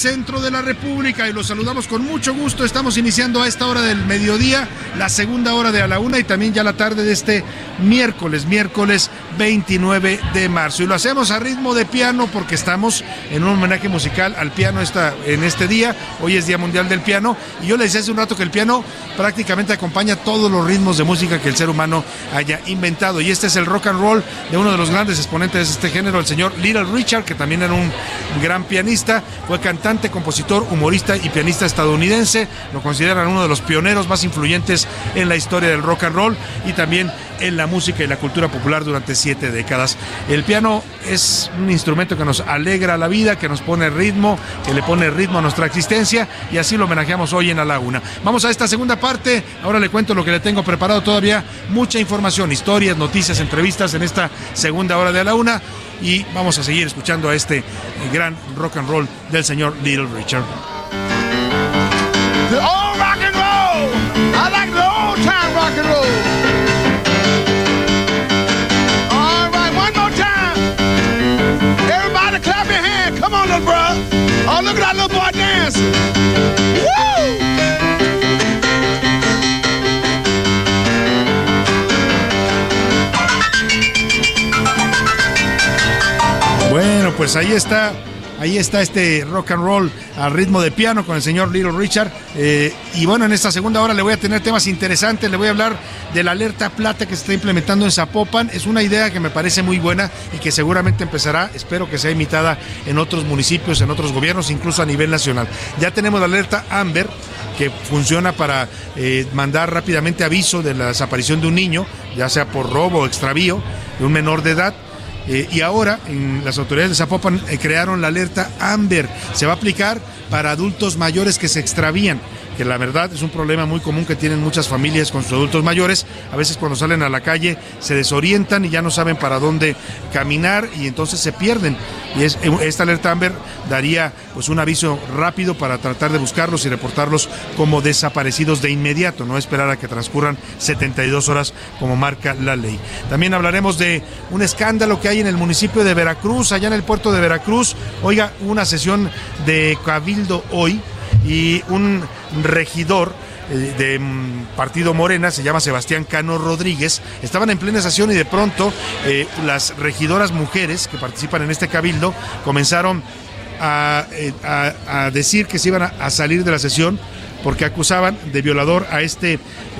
Centro de la República y los saludamos con mucho gusto. Estamos iniciando a esta hora del mediodía, la segunda hora de a la una y también ya la tarde de este miércoles, miércoles 29 de marzo. Y lo hacemos a ritmo de piano porque estamos en un homenaje musical al piano esta, en este día. Hoy es Día Mundial del Piano y yo les decía hace un rato que el piano prácticamente acompaña todos los ritmos de música que el ser humano haya inventado. Y este es el rock and roll de uno de los grandes exponentes de este género, el señor Little Richard, que también era un gran pianista, fue cantante, compositor, humorista y pianista estadounidense. Lo consideran uno de los pioneros más influyentes en la historia del rock and roll y también en la música y la cultura popular durante siete décadas. El piano es un instrumento que nos alegra la vida, que nos pone ritmo, que le pone ritmo a nuestra existencia y así lo homenajeamos hoy en la laguna. Vamos a esta segunda parte, ahora le cuento lo que le tengo preparado todavía, mucha información, historias, noticias, entrevistas en esta segunda hora de la una y vamos a seguir escuchando a este gran rock and roll del señor Little Richard. The old rock and roll. I like the old time rock and roll. Clap your hand. Come on, little bro. Oh, look at that little boy dancing. Woo! Pues ahí está. Ahí está este rock and roll al ritmo de piano con el señor Little Richard. Eh, y bueno, en esta segunda hora le voy a tener temas interesantes. Le voy a hablar de la alerta plata que se está implementando en Zapopan. Es una idea que me parece muy buena y que seguramente empezará, espero que sea imitada en otros municipios, en otros gobiernos, incluso a nivel nacional. Ya tenemos la alerta Amber que funciona para eh, mandar rápidamente aviso de la desaparición de un niño, ya sea por robo o extravío de un menor de edad. Eh, y ahora en las autoridades de Zapopan eh, crearon la alerta Amber. Se va a aplicar para adultos mayores que se extravían que la verdad es un problema muy común que tienen muchas familias con sus adultos mayores. A veces cuando salen a la calle se desorientan y ya no saben para dónde caminar y entonces se pierden. Y es, esta alerta Amber daría pues un aviso rápido para tratar de buscarlos y reportarlos como desaparecidos de inmediato, no esperar a que transcurran 72 horas como marca la ley. También hablaremos de un escándalo que hay en el municipio de Veracruz, allá en el puerto de Veracruz. Oiga, una sesión de cabildo hoy y un regidor eh, de mm, Partido Morena, se llama Sebastián Cano Rodríguez, estaban en plena sesión y de pronto eh, las regidoras mujeres que participan en este cabildo comenzaron a, eh, decir que se iban a salir de la sesión porque acusaban de violador a este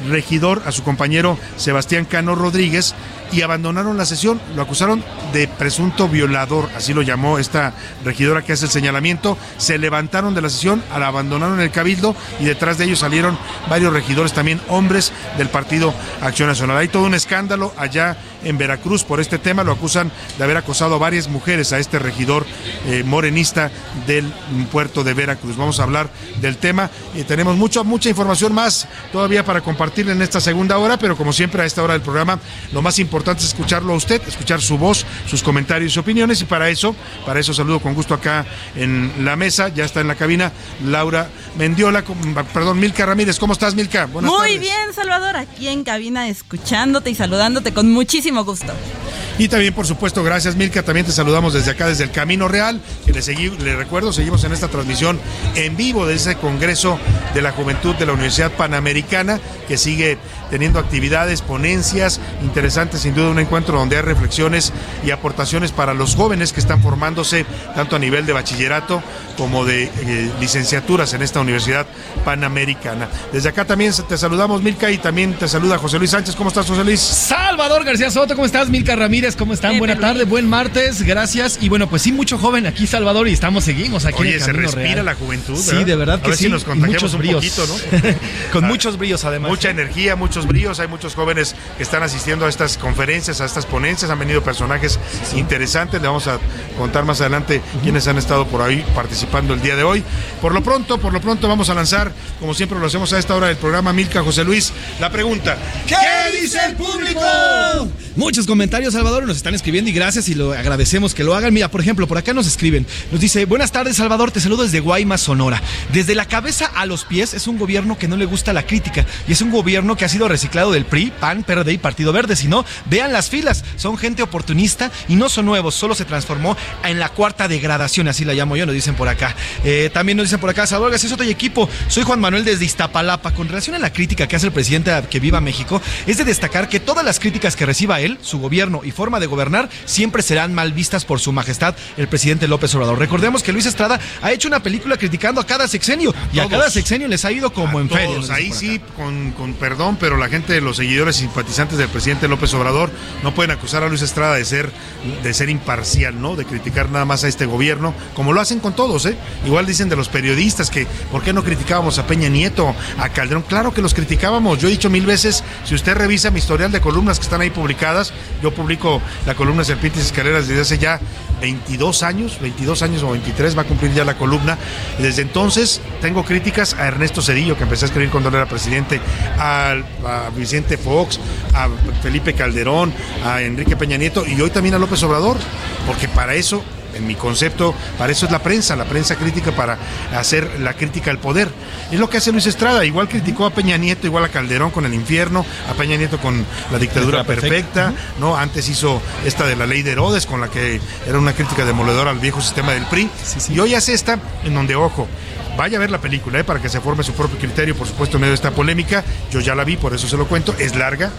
regidor, a su compañero Sebastián Cano Rodríguez, y abandonaron la sesión. Lo acusaron de presunto violador, así lo llamó esta regidora que hace el señalamiento. Se levantaron de la sesión, la abandonaron el cabildo y detrás de ellos salieron varios regidores, también hombres del Partido Acción Nacional. Hay todo un escándalo allá en Veracruz por este tema. Lo acusan de haber acosado a varias mujeres a este regidor eh, morenista del puerto de Veracruz. Vamos a hablar del tema. y tenemos mucha, mucha información más todavía para compartir en esta segunda hora, pero como siempre a esta hora del programa, lo más importante es escucharlo a usted, escuchar su voz, sus comentarios y opiniones. Y para eso, para eso saludo con gusto acá en la mesa. Ya está en la cabina Laura Mendiola, perdón, Milka Ramírez. ¿Cómo estás, Milka? Buenas Muy tardes. bien, Salvador, aquí en cabina escuchándote y saludándote con muchísimo gusto. Y también, por supuesto, gracias Milka. También te saludamos desde acá, desde el Camino Real. Que le, seguí, le recuerdo, seguimos en esta transmisión en vivo de ese Congreso de la Juventud de la Universidad Panamericana, que sigue teniendo actividades, ponencias interesantes, sin duda un encuentro donde hay reflexiones y aportaciones para los jóvenes que están formándose tanto a nivel de bachillerato como de eh, licenciaturas en esta Universidad Panamericana. Desde acá también te saludamos Milka y también te saluda José Luis Sánchez. ¿Cómo estás, José Luis? Salvador García Soto, ¿cómo estás? Milka Ramírez, ¿cómo están? Buena tarde, buen martes, gracias. Y bueno, pues sí, mucho joven aquí, Salvador, y estamos, seguimos aquí en Oye, el se respira Real. la juventud. Sí, de verdad A que ver sí. si nos contagiamos un bríos. poquito, ¿no? Con Ah, muchos bríos, además. Mucha energía, muchos bríos. Hay muchos jóvenes que están asistiendo a estas conferencias, a estas ponencias. Han venido personajes interesantes. Le vamos a contar más adelante quiénes han estado por ahí participando el día de hoy. Por lo pronto, por lo pronto vamos a lanzar, como siempre lo hacemos a esta hora del programa Milka José Luis, la pregunta. ¿Qué dice el público? Muchos comentarios, Salvador, nos están escribiendo y gracias y lo agradecemos que lo hagan. Mira, por ejemplo, por acá nos escriben. Nos dice, buenas tardes, Salvador, te saludo desde Guaymas, Sonora. Desde la cabeza a los pies es un gobierno que no le gusta la crítica y es un gobierno que ha sido reciclado del PRI, PAN, PRD y Partido Verde. Si no, vean las filas. Son gente oportunista y no son nuevos, solo se transformó en la cuarta degradación, así la llamo yo, nos dicen por acá. Eh, también nos dicen por acá, Salvador García Soto y equipo, soy Juan Manuel desde Iztapalapa. Con relación a la crítica que hace el presidente a que viva México, es de destacar que todas las críticas que reciba él, su gobierno y forma de gobernar siempre serán mal vistas por su majestad, el presidente López Obrador. Recordemos que Luis Estrada ha hecho una película criticando a cada sexenio y a cada sexenio les ha ido como en feria. dicen ahí sí, con, con perdón, pero la gente, los seguidores y simpatizantes del presidente López Obrador no pueden acusar a Luis Estrada de ser, de ser imparcial, ¿no? De criticar nada más a este gobierno, como lo hacen con todos, ¿eh? Igual dicen de los periodistas que, ¿por qué no criticábamos a Peña Nieto, a Calderón? Claro que los criticábamos. Yo he dicho mil veces, si usted revisa mi historial de columnas que están ahí publicadas, Yo publico la columna Serpientes y desde hace ya 22 años, 22 años o 23 va a cumplir ya la columna. Desde entonces tengo críticas a Ernesto Cedillo, que empecé a escribir cuando era presidente, a Vicente Fox, a Felipe Calderón, a Enrique Peña Nieto y hoy también a López Obrador, porque para eso en mi concepto, para eso es la prensa, la prensa crítica para hacer la crítica al poder. Es lo que hace Luis Estrada, igual criticó a Peña Nieto, igual a Calderón con el infierno, a Peña Nieto con la dictadura perfecta, ¿no? Antes hizo esta de la ley de Herodes, con la que era una crítica demoledora al viejo sistema del PRI, y hoy hace esta en donde, ojo, Vaya a ver la película ¿eh? para que se forme su propio criterio, por supuesto, en medio de esta polémica. Yo ya la vi, por eso se lo cuento. Es larga,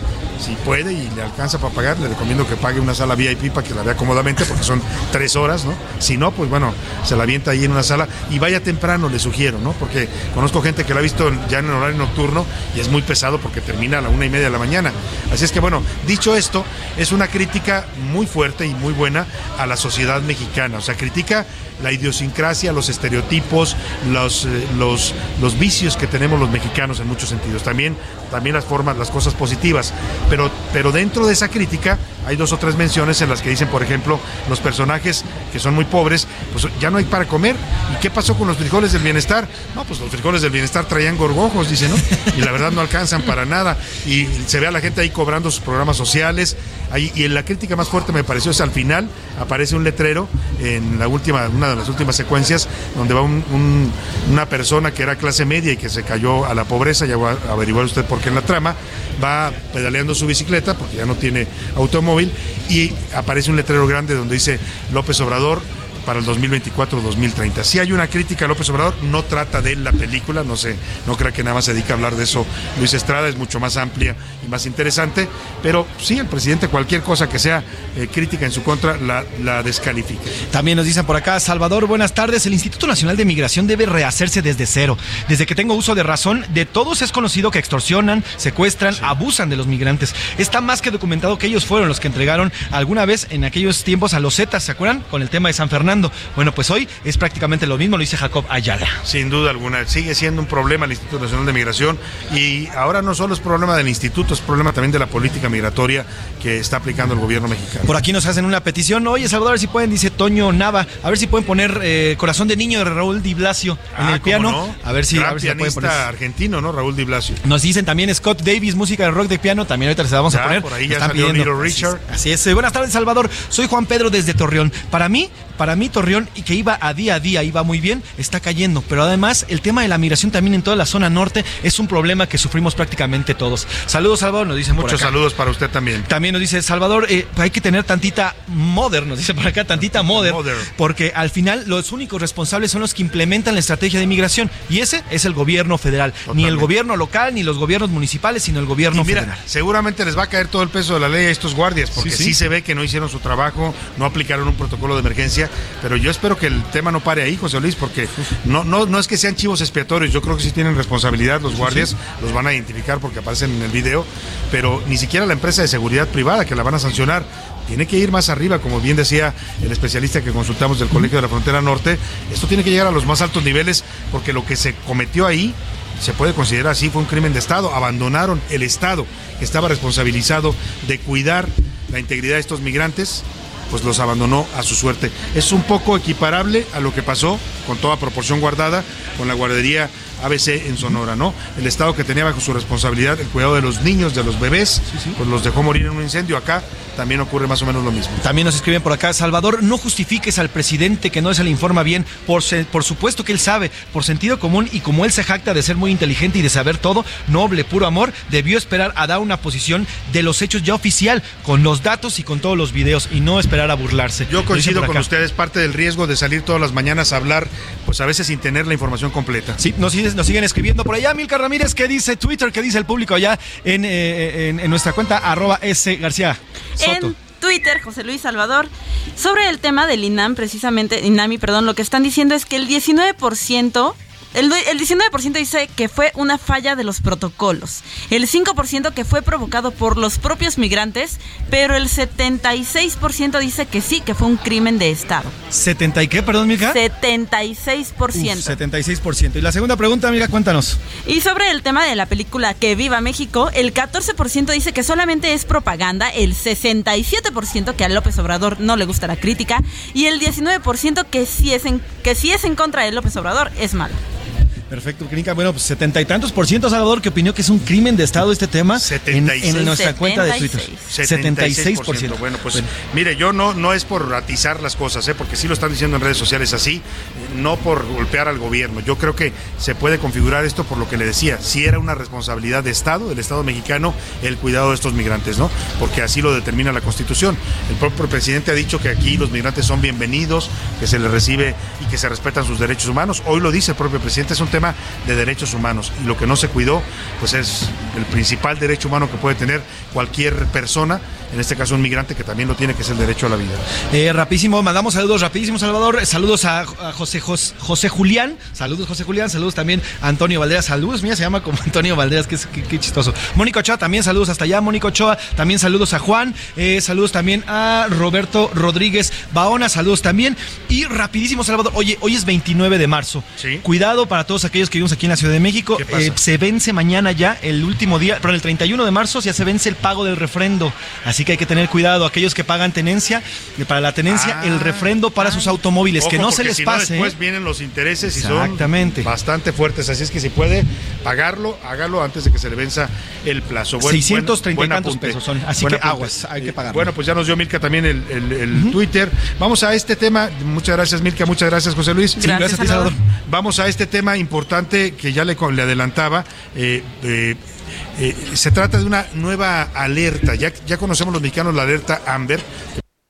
si puede y le alcanza para pagar, le recomiendo que pague una sala VIP para que la vea cómodamente, porque son tres horas, ¿no? Si no, pues bueno, se la avienta ahí en una sala y vaya temprano, le sugiero, ¿no? Porque conozco gente que la ha visto ya en horario nocturno y es muy pesado porque termina a la una y media de la mañana. Así es que bueno, dicho esto, es una crítica muy fuerte y muy buena a la sociedad mexicana. O sea, critica la idiosincrasia, los estereotipos, los, eh, los, los vicios que tenemos los mexicanos en muchos sentidos. También, también las formas, las cosas positivas. Pero, pero dentro de esa crítica hay dos o tres menciones en las que dicen, por ejemplo, los personajes que son muy pobres, pues ya no hay para comer. ¿Y qué pasó con los frijoles del bienestar? No, pues los frijoles del bienestar traían gorgojos, dice, ¿no? Y la verdad no alcanzan para nada. Y se ve a la gente ahí cobrando sus programas sociales. Ahí, y en la crítica más fuerte me pareció es al final, aparece un letrero en la última, una de las últimas secuencias, donde va un- un- una persona que era clase media y que se cayó a la pobreza, ya va a averiguar usted por qué en la trama, va pedaleando su bicicleta, porque ya no tiene automóvil, y aparece un letrero grande donde dice López Obrador para el 2024-2030. Si hay una crítica a López Obrador, no trata de él la película, no sé, no creo que nada más se dedica a hablar de eso Luis Estrada, es mucho más amplia y más interesante, pero sí, el presidente cualquier cosa que sea eh, crítica en su contra la, la descalifica. También nos dicen por acá, Salvador, buenas tardes. El Instituto Nacional de Migración debe rehacerse desde cero. Desde que tengo uso de razón, de todos es conocido que extorsionan, secuestran, abusan de los migrantes. Está más que documentado que ellos fueron los que entregaron alguna vez en aquellos tiempos a los Zetas, ¿se acuerdan? Con el tema de San Fernando. Bueno, pues hoy es prácticamente lo mismo, lo dice Jacob Ayala. Sin duda alguna, sigue siendo un problema el Instituto Nacional de Migración y ahora no solo es problema del instituto, es problema también de la política migratoria que está aplicando el gobierno mexicano. Por aquí nos hacen una petición. Oye, Salvador, a ver si pueden, dice Toño Nava, a ver si pueden poner eh, Corazón de Niño de Raúl Di Blasio en Ah, el ¿cómo piano. no? A ver si, Gran a ver si la pueden poner. argentino, ¿no? Raúl Di Blasio. Nos dicen también Scott Davis, música de rock de piano, también ahorita les vamos Ya, a poner. por ahí ya salió Así Richard. es, Así es. Buenas tardes, Salvador. Soy Juan Pedro desde Torreón. Para mí, para mí Torreón, y que iba a día a día, iba muy bien, está cayendo. Pero además, el tema de la migración también en toda la zona norte es un problema que sufrimos prácticamente todos. Saludos, Salvador, nos dicen por Muchos acá. saludos para usted también. También nos dice Salvador, eh, hay que tener tantita modern, nos dice por acá, tantita modern, Modern. porque al final los únicos responsables son los que implementan la estrategia de migración y ese es el gobierno federal, ni el gobierno local ni los gobiernos municipales, sino el gobierno Y mira, federal. seguramente les va a caer todo el peso de la ley a estos guardias, porque Sí, sí, sí. se ve que no hicieron su trabajo, no aplicaron un protocolo de emergencia, pero yo espero que el tema no pare ahí, José Luis, porque no, no, no es que sean chivos expiatorios, yo creo que sí tienen responsabilidad los guardias, los van a identificar porque aparecen en el video, pero ni siquiera la empresa de seguridad privada que la van a sancionar. Tiene que ir más arriba, como bien decía el especialista que consultamos del Colegio de la Frontera Norte. Esto tiene que llegar a los más altos niveles porque lo que se cometió ahí se puede considerar así, fue un crimen de Estado. Abandonaron el Estado que estaba responsabilizado de cuidar la integridad de estos migrantes, pues los abandonó a su suerte. Es un poco equiparable a lo que pasó, con toda proporción guardada, con la guardería ABC en Sonora, ¿no? El Estado que tenía bajo su responsabilidad el cuidado de los niños, de los bebés, pues los dejó morir en un incendio. Acá también ocurre más o menos lo mismo. También nos escriben por acá, Salvador, no justifiques al presidente que no se le informa bien, por, se- por supuesto que él sabe, por sentido común y como él se jacta de ser muy inteligente y de saber todo, noble, puro amor, debió esperar a dar una posición de los hechos ya oficial, con los datos y con todos los videos, y no esperar a burlarse. Yo coincido con ustedes, parte del riesgo de salir todas las mañanas a hablar, pues a veces sin tener la información completa. Sí, nos, nos siguen escribiendo por allá. Milka Ramírez, ¿qué dice Twitter? ¿Qué dice el público allá en, eh, en- en nuestra cuenta arroba S García Soto? En Twitter, José Luis Salvador, sobre el tema del INAM, precisamente, INAMI, perdón, lo que están diciendo es que el 19% El, due- el 19% dice que fue una falla de los protocolos. El 5% que fue provocado por los propios migrantes. Pero el 76% dice que sí, que fue un crimen de Estado. ¿70 y qué, perdón, Milka? 76%. Uf, 76%. Y la segunda pregunta, amiga, cuéntanos. Y sobre el tema de la película Que Viva México, el 14% dice que solamente es propaganda, el 67% que a López Obrador no le gusta la crítica y el 19% que sí es en, que sí es en contra de López Obrador es malo. Perfecto, Clínica. Bueno, pues setenta y tantos por ciento, Salvador, que opinó que es un crimen de Estado este tema en, en nuestra cuenta de Twitter. 76%. Bueno, pues mire, yo no, no es por atizar las cosas, ¿eh? porque sí lo están diciendo en redes sociales así, no por golpear al gobierno. Yo creo que se puede configurar esto por lo que le decía, si era una responsabilidad de Estado, del Estado mexicano, el cuidado de estos migrantes, ¿no? Porque así lo determina la Constitución. El propio presidente ha dicho que aquí los migrantes son bienvenidos, que se les recibe y que se respetan sus derechos humanos. Hoy lo dice el propio presidente, es un tema de derechos humanos. Y lo que no se cuidó, pues es el principal derecho humano que puede tener cualquier persona, en este caso un migrante que también lo tiene, que es el derecho a la vida. Eh, rapidísimo, mandamos saludos rapidísimo, Salvador. Saludos a, a José, Jos- José Julián. Saludos, José Julián. Saludos también a Antonio Valderas. Saludos, mira, se llama como Antonio Valderas, que chistoso. Mónica Ochoa, también saludos hasta allá. Mónica Ochoa, también saludos a Juan. Eh, saludos también a Roberto Rodríguez Baona. Saludos también. Y rapidísimo, Salvador. Oye, hoy es 29 de marzo. Cuidado para todos aquellos que vivimos aquí en la Ciudad de México. Eh, se vence mañana ya, el último día, pero el 31 de marzo ya se vence el pago del refrendo. Así que hay que tener cuidado. Aquellos que pagan tenencia, eh, para la tenencia, el refrendo para sus automóviles. que no se les si no, pase. después ¿eh? vienen los intereses y Exactamente. son bastante fuertes. Así es que si puede pagarlo, hágalo antes de que se le venza el plazo. Buen- 630 y buen tantos pesos son, así Buen que aguas, hay que Eh, pagarlo. Bueno, pues ya nos dio Milka también el, el- el Twitter. Vamos a este tema. Muchas gracias, Milka. Muchas gracias, José Luis. Sí, Gracias, gracias a ti, Salvador. Vamos a este tema importante que ya le, le adelantaba. eh, eh, eh, se trata de una nueva alerta. Ya, conocemos los mexicanos la alerta Amber,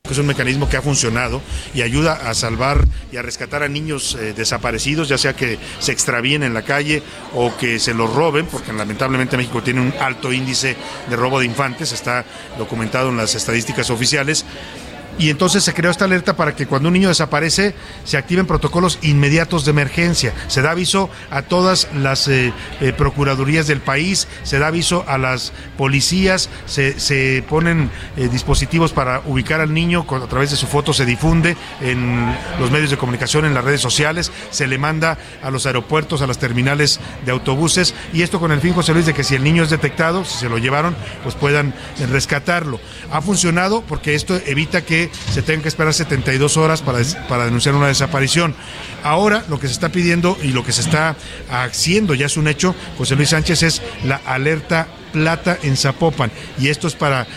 que es un mecanismo que ha funcionado y ayuda a salvar y a rescatar a niños eh, desaparecidos, ya sea que se extravíen en la calle o que se los roben, porque lamentablemente México tiene un alto índice de robo de infantes, está documentado en las estadísticas oficiales. Y entonces se creó esta alerta para que cuando un niño desaparece se activen protocolos inmediatos de emergencia. Se da aviso a todas las eh, eh, procuradurías del país, se da aviso a las policías, se, se ponen eh, dispositivos para ubicar al niño, a través de su foto se difunde en los medios de comunicación, en las redes sociales, se le manda a los aeropuertos, a las terminales de autobuses y esto con el fin, José Luis, de que si el niño es detectado, si se lo llevaron, pues puedan rescatarlo. Ha funcionado porque esto evita que se tengan que esperar 72 horas para, para denunciar una desaparición. Ahora lo que se está pidiendo y lo que se está haciendo, ya es un hecho, José Luis Sánchez, es la alerta plata en Zapopan. Y esto es para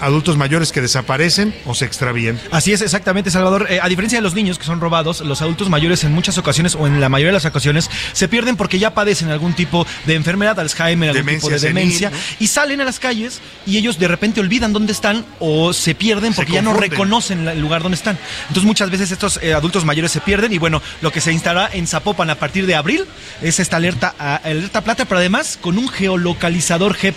adultos mayores que desaparecen o se extravían. Así es, exactamente, Salvador. Eh, a diferencia de los niños que son robados, los adultos mayores en muchas ocasiones o en la mayoría de las ocasiones se pierden porque ya padecen algún tipo de enfermedad, Alzheimer, algún Demencia tipo de senil, demencia, ¿no? y salen a las calles y ellos de repente olvidan dónde están o se pierden Se porque ya no reconocen el lugar donde están. Entonces muchas veces estos eh, adultos mayores se pierden y bueno, lo que se instalará en Zapopan a partir de abril es esta alerta, a- alerta plata, pero además con un geolocalizador GPS.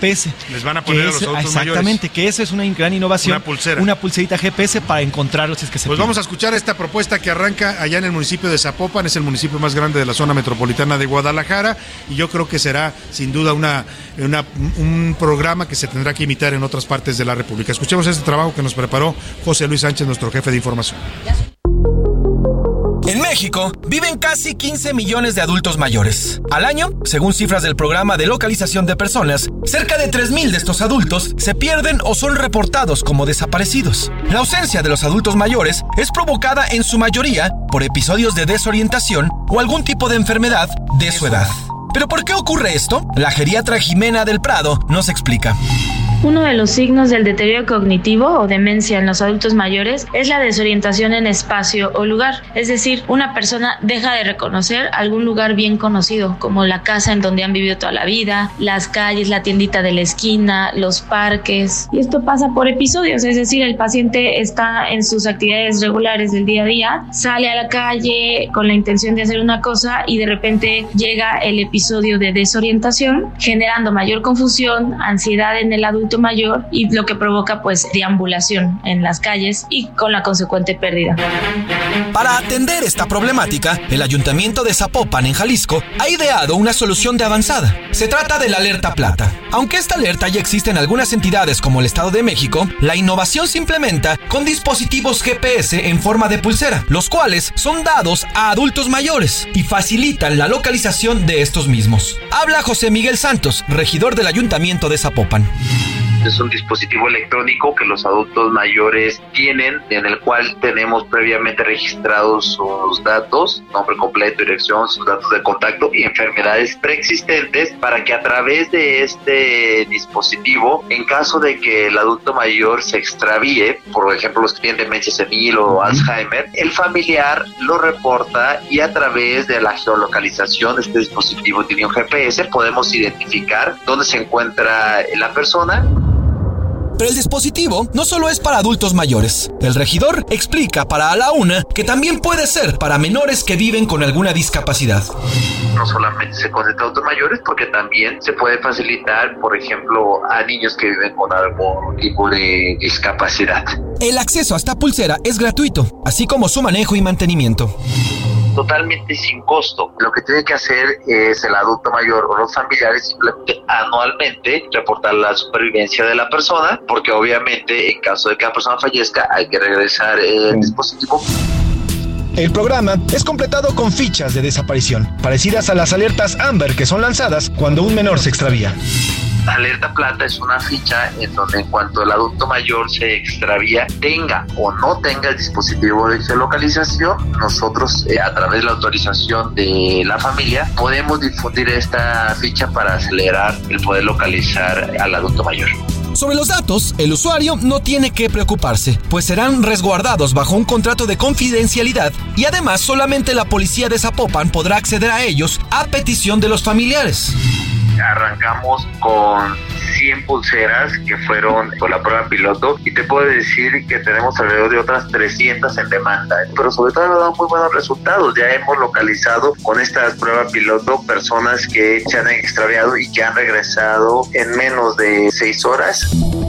Les van a poner a los adultos Exactamente, que esa es una gran innovación. Una pulsera. Una pulserita GPS para encontrarlos si es que se Pues vamos a escuchar esta propuesta que arranca allá en el municipio de Zapopan, es el municipio más grande de la zona metropolitana de Guadalajara y yo creo que será sin duda una, una- un programa que se tendrá que imitar en otras partes de la República. Escuchemos este trabajo que nos preparó José Luis Sánchez, nuestro jefe de información. México viven casi 15 millones de adultos mayores. Al año, según cifras del programa de localización de personas, cerca de 3.000 de estos adultos se pierden o son reportados como desaparecidos. La ausencia de los adultos mayores es provocada en su mayoría por episodios de desorientación o algún tipo de enfermedad de su edad. ¿Pero por qué ocurre esto? La geriatra Jimena del Prado nos explica. Uno de los signos del deterioro cognitivo o demencia en los adultos mayores es la desorientación en espacio o lugar, es decir, una persona deja de reconocer algún lugar bien conocido, como la casa en donde han vivido toda la vida, las calles, la tiendita de la esquina, los parques. Y esto pasa por episodios, es decir, el paciente está en sus actividades regulares del día a día, sale a la calle con la intención de hacer una cosa y de repente llega el episodio de desorientación, generando mayor confusión, ansiedad en el adulto mayor y lo que provoca pues deambulación en las calles y con la consecuente pérdida. Para atender esta problemática, el Ayuntamiento de Zapopan, en Jalisco, ha ideado una solución de avanzada. Se trata de la alerta plata. Aunque esta alerta ya existe en algunas entidades como el Estado de México, la innovación se implementa con dispositivos GPS en forma de pulsera, los cuales son dados a adultos mayores y facilitan la localización de estos mismos. Habla José Miguel Santos, regidor del Ayuntamiento de Zapopan. Es un dispositivo electrónico que los adultos mayores tienen, en el cual tenemos previamente registrados sus datos, nombre completo, dirección, sus datos de contacto y enfermedades preexistentes para que a través de este dispositivo, en caso de que el adulto mayor se extravíe, por ejemplo los que tienen demencia senil o Alzheimer, el familiar lo reporta y a través de la geolocalización de este dispositivo tiene un GPS podemos identificar dónde se encuentra la persona pero el dispositivo no solo es para adultos mayores. El regidor explica para a la una que también puede ser para menores que viven con alguna discapacidad. No solamente se concentra a adultos mayores, porque también se puede facilitar, por ejemplo, a niños que viven con algún tipo de discapacidad. El acceso a esta pulsera es gratuito, así como su manejo y mantenimiento totalmente sin costo. Lo que tiene que hacer es el adulto mayor o los familiares simplemente anualmente reportar la supervivencia de la persona, porque obviamente en caso de que la persona fallezca hay que regresar el dispositivo. El programa es completado con fichas de desaparición, parecidas a las alertas Amber que son lanzadas cuando un menor se extravía. Alerta Plata es una ficha en donde en cuanto el adulto mayor se extravía, tenga o no tenga el dispositivo de geolocalización, nosotros eh, a través de la autorización de la familia podemos difundir esta ficha para acelerar el poder localizar al adulto mayor. Sobre los datos, el usuario no tiene que preocuparse, pues serán resguardados bajo un contrato de confidencialidad y además solamente la policía de Zapopan podrá acceder a ellos a petición de los familiares arrancamos con 100 pulseras que fueron con la prueba piloto y te puedo decir que tenemos alrededor de otras 300 en demanda, pero sobre todo ha dado muy buenos resultados. Ya hemos localizado con estas pruebas piloto personas que se han extraviado y que han regresado en menos de 6 horas.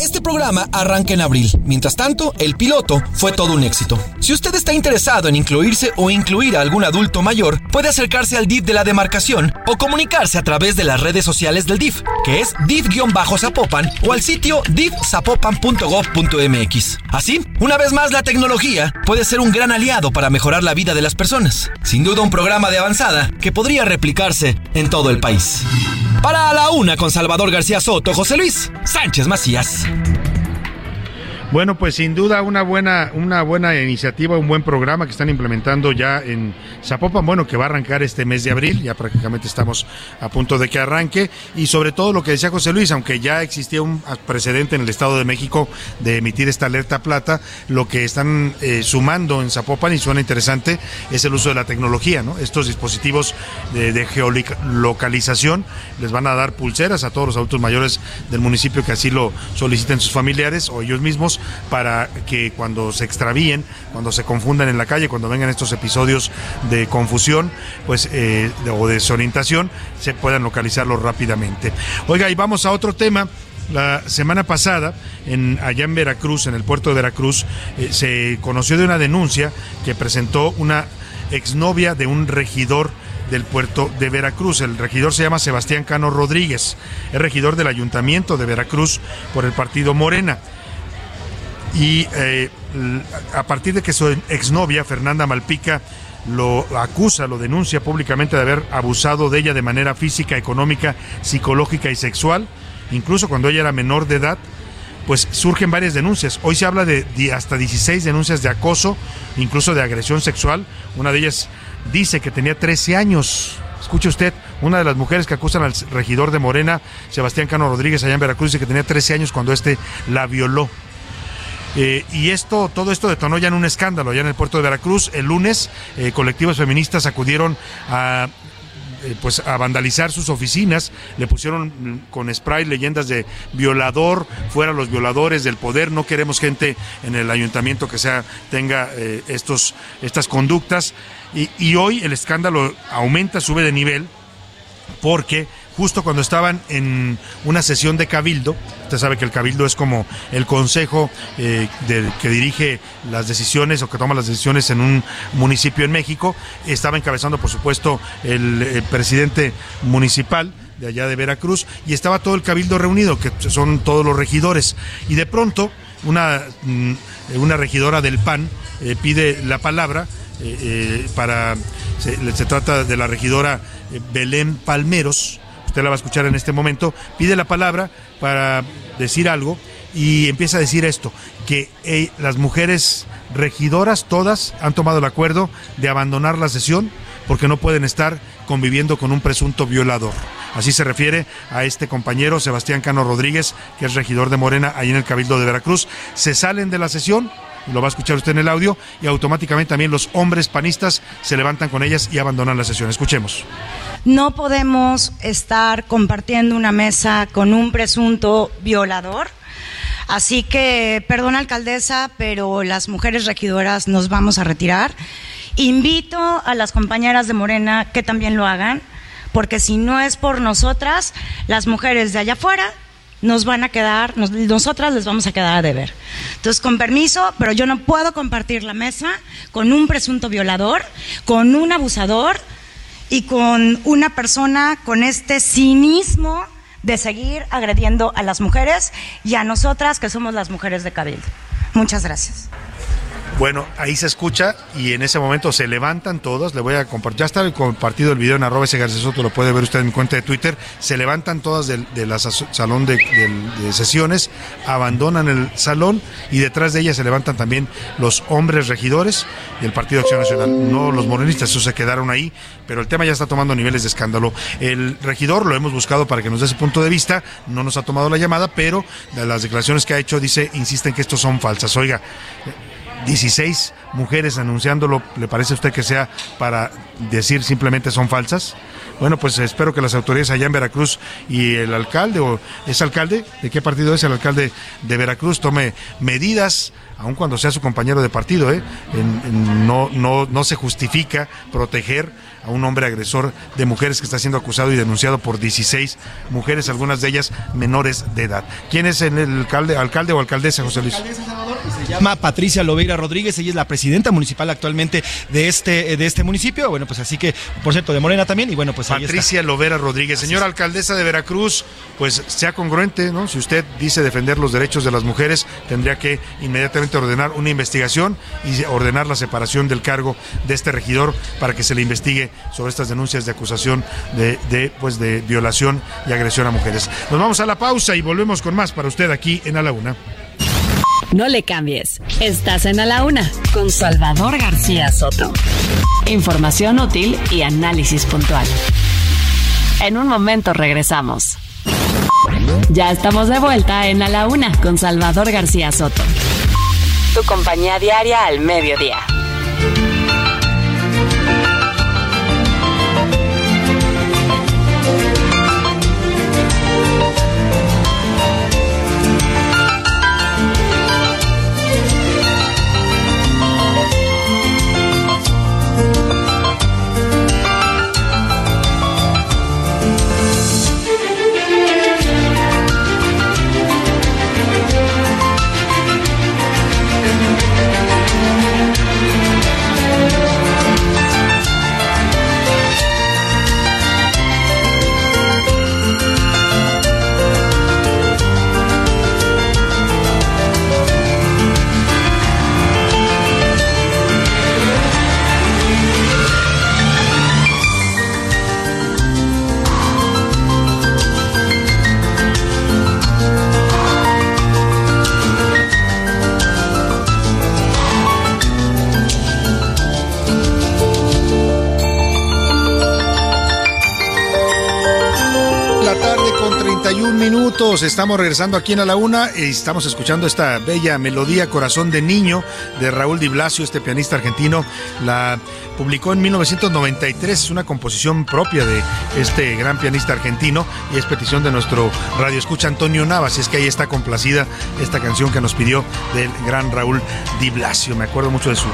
Este programa arranca en abril. Mientras tanto, el piloto fue todo un éxito. Si usted está interesado en incluirse o incluir a algún adulto mayor, puede acercarse al DIF de la demarcación o comunicarse a través de las redes sociales del DIF, que es DIF-Zapopan o al sitio difzapopan.gov.mx. Así, una vez más, la tecnología puede ser un gran aliado para mejorar la vida de las personas. Sin duda, un programa de avanzada que podría replicarse en todo el país. Para la una con Salvador García Soto, José Luis Sánchez Macías. Bueno, pues sin duda una buena, una buena iniciativa, un buen programa que están implementando ya en Zapopan, bueno, que va a arrancar este mes de abril, ya prácticamente estamos a punto de que arranque, y sobre todo lo que decía José Luis, aunque ya existía un precedente en el Estado de México de emitir esta alerta plata, lo que están eh, sumando en Zapopan, y suena interesante, es el uso de la tecnología, ¿no? Estos dispositivos de, de geolocalización les van a dar pulseras a todos los adultos mayores del municipio que así lo soliciten sus familiares o ellos mismos para que cuando se extravíen, cuando se confundan en la calle, cuando vengan estos episodios de confusión pues, eh, o desorientación, se puedan localizarlos rápidamente. Oiga, y vamos a otro tema. La semana pasada, en, allá en Veracruz, en el puerto de Veracruz, eh, se conoció de una denuncia que presentó una exnovia de un regidor del puerto de Veracruz. El regidor se llama Sebastián Cano Rodríguez, es regidor del ayuntamiento de Veracruz por el partido Morena y eh, a partir de que su exnovia, Fernanda Malpica, lo acusa, lo denuncia públicamente de haber abusado de ella de manera física, económica, psicológica y sexual, incluso cuando ella era menor de edad, pues surgen varias denuncias. Hoy se habla de, hasta 16 denuncias de acoso, incluso de agresión sexual. Una de ellas dice que tenía 13 años. Escuche usted, una de las mujeres que acusan al regidor de Morena, Sebastián Cano Rodríguez, allá en Veracruz, dice que tenía 13 años cuando este la violó. Eh, y esto, todo esto detonó ya en un escándalo, ya en el puerto de Veracruz. El lunes, eh, colectivos feministas acudieron a eh, pues a vandalizar sus oficinas, le pusieron con spray leyendas de violador, fuera los violadores del poder, no queremos gente en el ayuntamiento que sea tenga estos estas conductas y, y hoy el escándalo aumenta, sube de nivel porque justo cuando estaban en una sesión de cabildo. Usted sabe que el cabildo es como el consejo eh, que dirige las decisiones o que toma las decisiones en un municipio en México. Estaba encabezando, por supuesto, el, presidente municipal de allá de Veracruz y estaba todo el cabildo reunido, que son todos los regidores. Y de pronto una, mm, una regidora del PAN eh, pide la palabra eh, para... Se, se trata de la regidora Belén Palmeros, usted la va a escuchar en este momento, pide la palabra para decir algo y empieza a decir esto, que las mujeres regidoras todas han tomado el acuerdo de abandonar la sesión porque no pueden estar conviviendo con un presunto violador. Así se refiere a este compañero Sebastián Cano Rodríguez, que es regidor de Morena ahí en el Cabildo de Veracruz. Se salen de la sesión, lo va a escuchar usted en el audio, y automáticamente también los hombres panistas se levantan con ellas y abandonan la sesión. Escuchemos. No podemos estar compartiendo una mesa con un presunto violador. Así que, perdón alcaldesa, pero las mujeres regidoras nos vamos a retirar. Invito a las compañeras de Morena que también lo hagan, porque si no es por nosotras, las mujeres de allá afuera nos van a quedar, nos- nosotras les vamos a quedar a deber. Entonces, con permiso, pero yo no puedo compartir la mesa con un presunto violador, con un abusador y con una persona con este cinismo de seguir agrediendo a las mujeres y a nosotras que somos las mujeres de Cabildo. Muchas gracias. Bueno, ahí se escucha y en ese momento se levantan todos. Le voy a compartir. Ya está compartido el video en arroba ese Soto, lo puede ver usted en mi cuenta de Twitter. Se levantan todas del, de la sa- salón de, del- sesiones, abandonan el salón y detrás de ellas se levantan también los hombres regidores del Partido Acción Nacional. No los morenistas, esos se quedaron ahí, pero el tema ya está tomando niveles de escándalo. El regidor lo hemos buscado para que nos dé ese punto de vista. No nos ha tomado la llamada, pero de las declaraciones que ha hecho dice, insisten que estos son falsas. Oiga. 16 mujeres anunciándolo, ¿le parece a usted que sea para decir simplemente son falsas? Bueno, pues espero que las autoridades allá en Veracruz y el alcalde, o es alcalde, ¿de qué partido es el alcalde de Veracruz? Tome medidas, aun cuando sea su compañero de partido, ¿eh? No, no, no se justifica proteger a un hombre agresor de mujeres que está siendo acusado y denunciado por 16 mujeres, algunas de ellas menores de edad. ¿Quién es el alcalde, alcalde o alcaldesa, José Luis? Se llama Patricia Loveira Rodríguez, ella es la presidenta municipal actualmente de este, de este municipio. Bueno, pues así que, por cierto, de Morena también. Y bueno, pues ahí está. Patricia Lovera Rodríguez. Señora alcaldesa de Veracruz, pues sea congruente, ¿no? Si usted dice defender los derechos de las mujeres, tendría que inmediatamente ordenar una investigación y ordenar la separación del cargo de este regidor para que se le investigue sobre estas denuncias de acusación de, pues de violación y agresión a mujeres. Nos vamos a la pausa y volvemos con más para usted aquí en A la Una. No le cambies. Estás en A la Una con Salvador García Soto. Información útil y análisis puntual. En un momento regresamos. Ya estamos de vuelta en A la Una con Salvador García Soto. Tu compañía diaria al mediodía. 31 minutos. Estamos regresando aquí en A la Una y estamos escuchando esta bella melodía Corazón de Niño de Raúl Di Blasio, este pianista argentino. La publicó en 1993, es una composición propia de este gran pianista argentino y es petición de nuestro radio escucha Antonio Navas. Es que ahí está complacida esta canción que nos pidió del gran Raúl Di Blasio. Me acuerdo mucho de su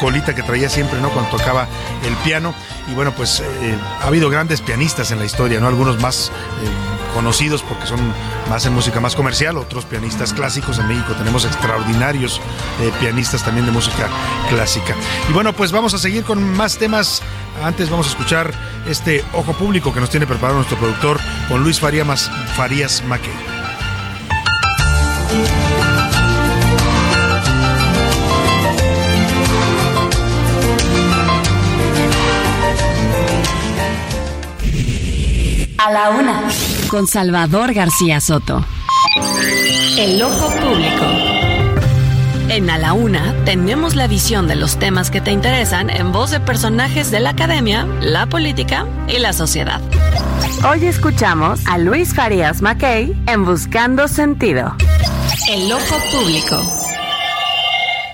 colita que traía siempre, ¿no? Cuando tocaba el piano. Y bueno, pues eh, ha habido grandes pianistas en la historia, ¿no? Algunos más eh, conocidos porque son más en música más comercial, otros pianistas clásicos. En México tenemos extraordinarios eh, pianistas también de música clásica. Y bueno, pues vamos a seguir con más temas. Antes vamos a escuchar este ojo público que nos tiene preparado nuestro productor con Luis Farías, Farías Mackey. A la una, con Salvador García Soto. El ojo público. En A la Una tenemos la visión de los temas que te interesan en voz de personajes de la academia, la política y la sociedad. Hoy escuchamos a Luis Farías Mackey en Buscando Sentido. El ojo público.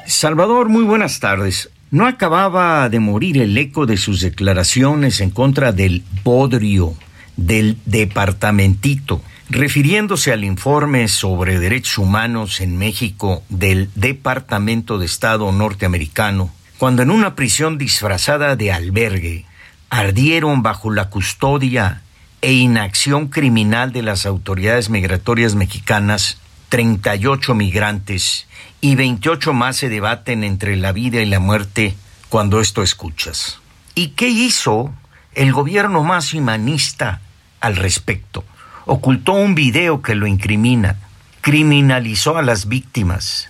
Salvador, muy buenas tardes. No acababa de morir el eco de sus declaraciones en contra del podrio del departamentito, refiriéndose al informe sobre derechos humanos en México del Departamento de Estado norteamericano, cuando en una prisión disfrazada de albergue ardieron bajo la custodia e inacción criminal de las autoridades migratorias mexicanas 38 migrantes y 28 más se debaten entre la vida y la muerte cuando esto escuchas. ¿Y qué hizo el gobierno más humanista al respecto. Ocultó un video que lo incrimina, criminalizó a las víctimas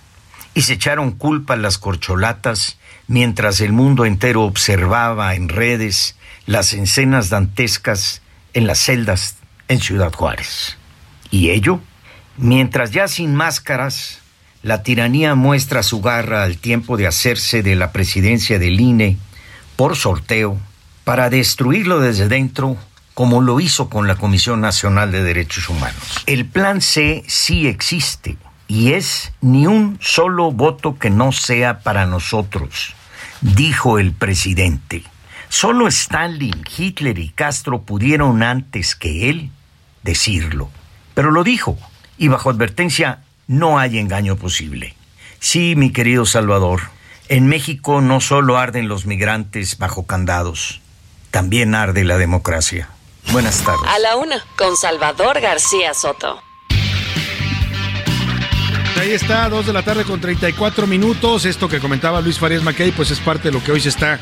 y se echaron culpa a las corcholatas mientras el mundo entero observaba en redes las escenas dantescas en las celdas en Ciudad Juárez. Y ello, mientras ya sin máscaras, la tiranía muestra su garra al tiempo de hacerse de la presidencia del INE por sorteo para destruirlo desde dentro como lo hizo con la Comisión Nacional de Derechos Humanos. El plan C sí existe y es ni un solo voto que no sea para nosotros, dijo el presidente. Solo Stalin, Hitler y Castro pudieron antes que él decirlo. Pero lo dijo, y bajo advertencia no hay engaño posible. Sí, mi querido Salvador, en México no solo arden los migrantes bajo candados, también arde la democracia. Buenas tardes. A la una, con Salvador García Soto. Ahí está, dos de la tarde con 34 minutos. Esto que comentaba Luis Farías Mackey, pues es parte de lo que hoy se está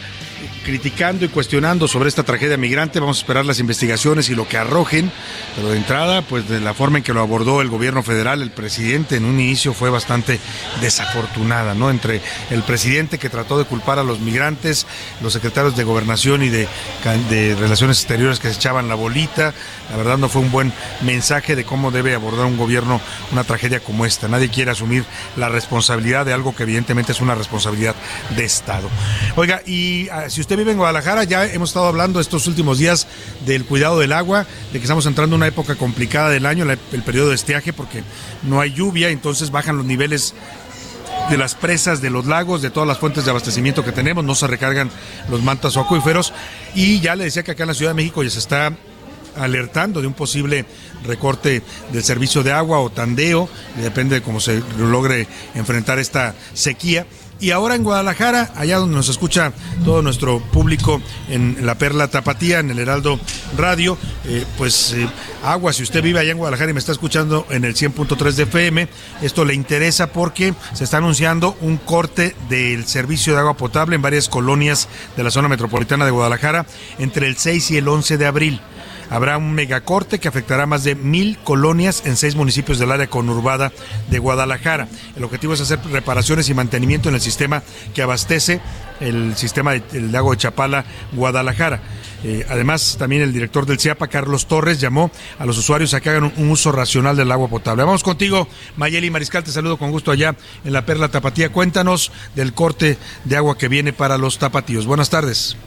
criticando y cuestionando sobre esta tragedia migrante. Vamos a esperar las investigaciones y lo que arrojen. Pero de entrada, pues de la forma en que lo abordó el gobierno federal, el presidente en un inicio fue bastante desafortunada, ¿no? Entre el presidente que trató de culpar a los migrantes, los secretarios de gobernación y de, de relaciones exteriores que se echaban la bolita. La verdad no fue un buen mensaje de cómo debe abordar un gobierno una tragedia como esta. Nadie quiere asumir la responsabilidad de algo que evidentemente es una responsabilidad de Estado. Oiga, y ah, si usted vive en Guadalajara, ya hemos estado hablando estos últimos días del cuidado del agua, de que estamos entrando en una época complicada del año, el periodo de estiaje, porque no hay lluvia, entonces bajan los niveles de las presas, de los lagos, de todas las fuentes de abastecimiento que tenemos, no se recargan los mantos o acuíferos. Y ya le decía que acá en la Ciudad de México ya se está alertando de un posible recorte del servicio de agua o tandeo, depende de cómo se logre enfrentar esta sequía. Y ahora en Guadalajara, allá donde nos escucha todo nuestro público en la Perla Tapatía, en el Heraldo Radio, eh, pues eh, agua, si usted vive allá en Guadalajara y me está escuchando en el 100.3 de FM, esto le interesa porque se está anunciando un corte del servicio de agua potable en varias colonias de la zona metropolitana de Guadalajara entre el 6 y el 11 de abril habrá un megacorte que afectará más de mil colonias en seis municipios del área conurbada de Guadalajara. El objetivo es hacer reparaciones y mantenimiento en el sistema que abastece el sistema del lago de Chapala, Guadalajara. Eh, además, también el director del CIAPA, Carlos Torres, llamó a los usuarios a que hagan un, uso racional del agua potable. Vamos contigo, Mayeli Mariscal, te saludo con gusto allá en la Perla Tapatía. Cuéntanos del corte de agua que viene para los tapatíos. Buenas tardes.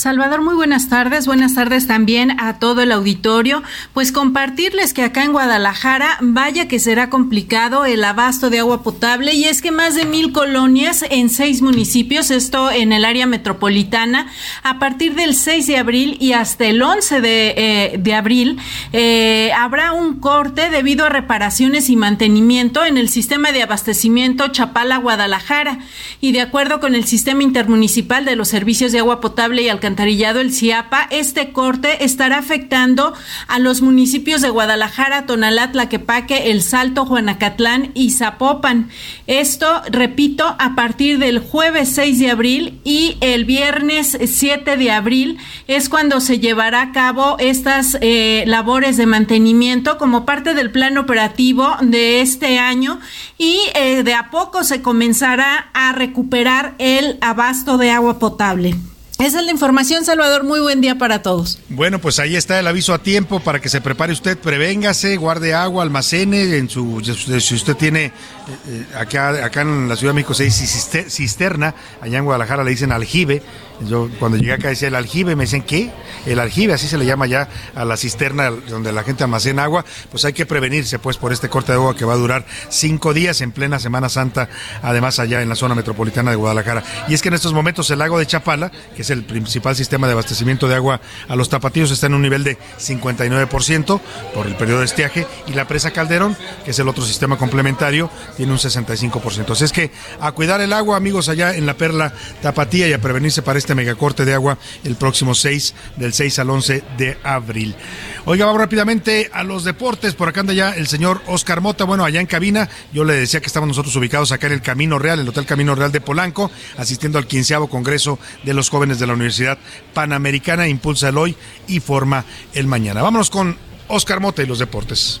Salvador, muy buenas tardes. Buenas tardes también a todo el auditorio. Pues compartirles que acá en Guadalajara, vaya que será complicado el abasto de agua potable y es que más de mil colonias en seis municipios, esto en el área metropolitana, a partir del 6 de abril y hasta el 11 de, eh, de abril, eh, habrá un corte debido a reparaciones y mantenimiento en el sistema de abastecimiento Chapala-Guadalajara y de acuerdo con el sistema intermunicipal de los servicios de agua potable y al El Ciapa, este corte estará afectando a los municipios de Guadalajara, Tonalá, Tlaquepaque, El Salto, Juanacatlán y Zapopan. Esto, repito, a partir del jueves 6 de abril y el viernes 7 de abril es cuando se llevará a cabo estas eh, labores de mantenimiento como parte del plan operativo de este año y eh, de a poco se comenzará a recuperar el abasto de agua potable. Esa es la información, Salvador. Muy buen día para todos. Bueno, pues ahí está el aviso a tiempo para que se prepare usted, prevéngase, guarde agua, almacene en su si usted tiene eh, eh, acá acá en la Ciudad de México se dice cisterna, allá en Guadalajara le dicen aljibe yo cuando llegué acá decía el aljibe, me dicen, ¿qué? El aljibe, así se le llama ya a la cisterna donde la gente almacena agua, pues hay que prevenirse pues por este corte de agua que va a durar cinco días en plena Semana Santa, además allá en la zona metropolitana de Guadalajara. Y es que en estos momentos el lago de Chapala, que es el principal sistema de abastecimiento de agua a los tapatíos, está en un nivel de 59% por el periodo de estiaje, y la presa Calderón, que es el otro sistema complementario, tiene un 65%. Así es que a cuidar el agua, amigos, allá en la perla tapatía y a prevenirse para este megacorte de agua el próximo 6, del 6 al 11 de abril. Oiga, vamos rápidamente a los deportes. Por acá anda ya el señor Oscar Mota. Bueno, allá en cabina, yo le decía que estamos nosotros ubicados acá en el Camino Real, el Hotel Camino Real de Polanco, asistiendo al quinceavo Congreso de los Jóvenes de la Universidad Panamericana. Impulsa el hoy y forma el mañana. Vámonos con Oscar Mota y los deportes.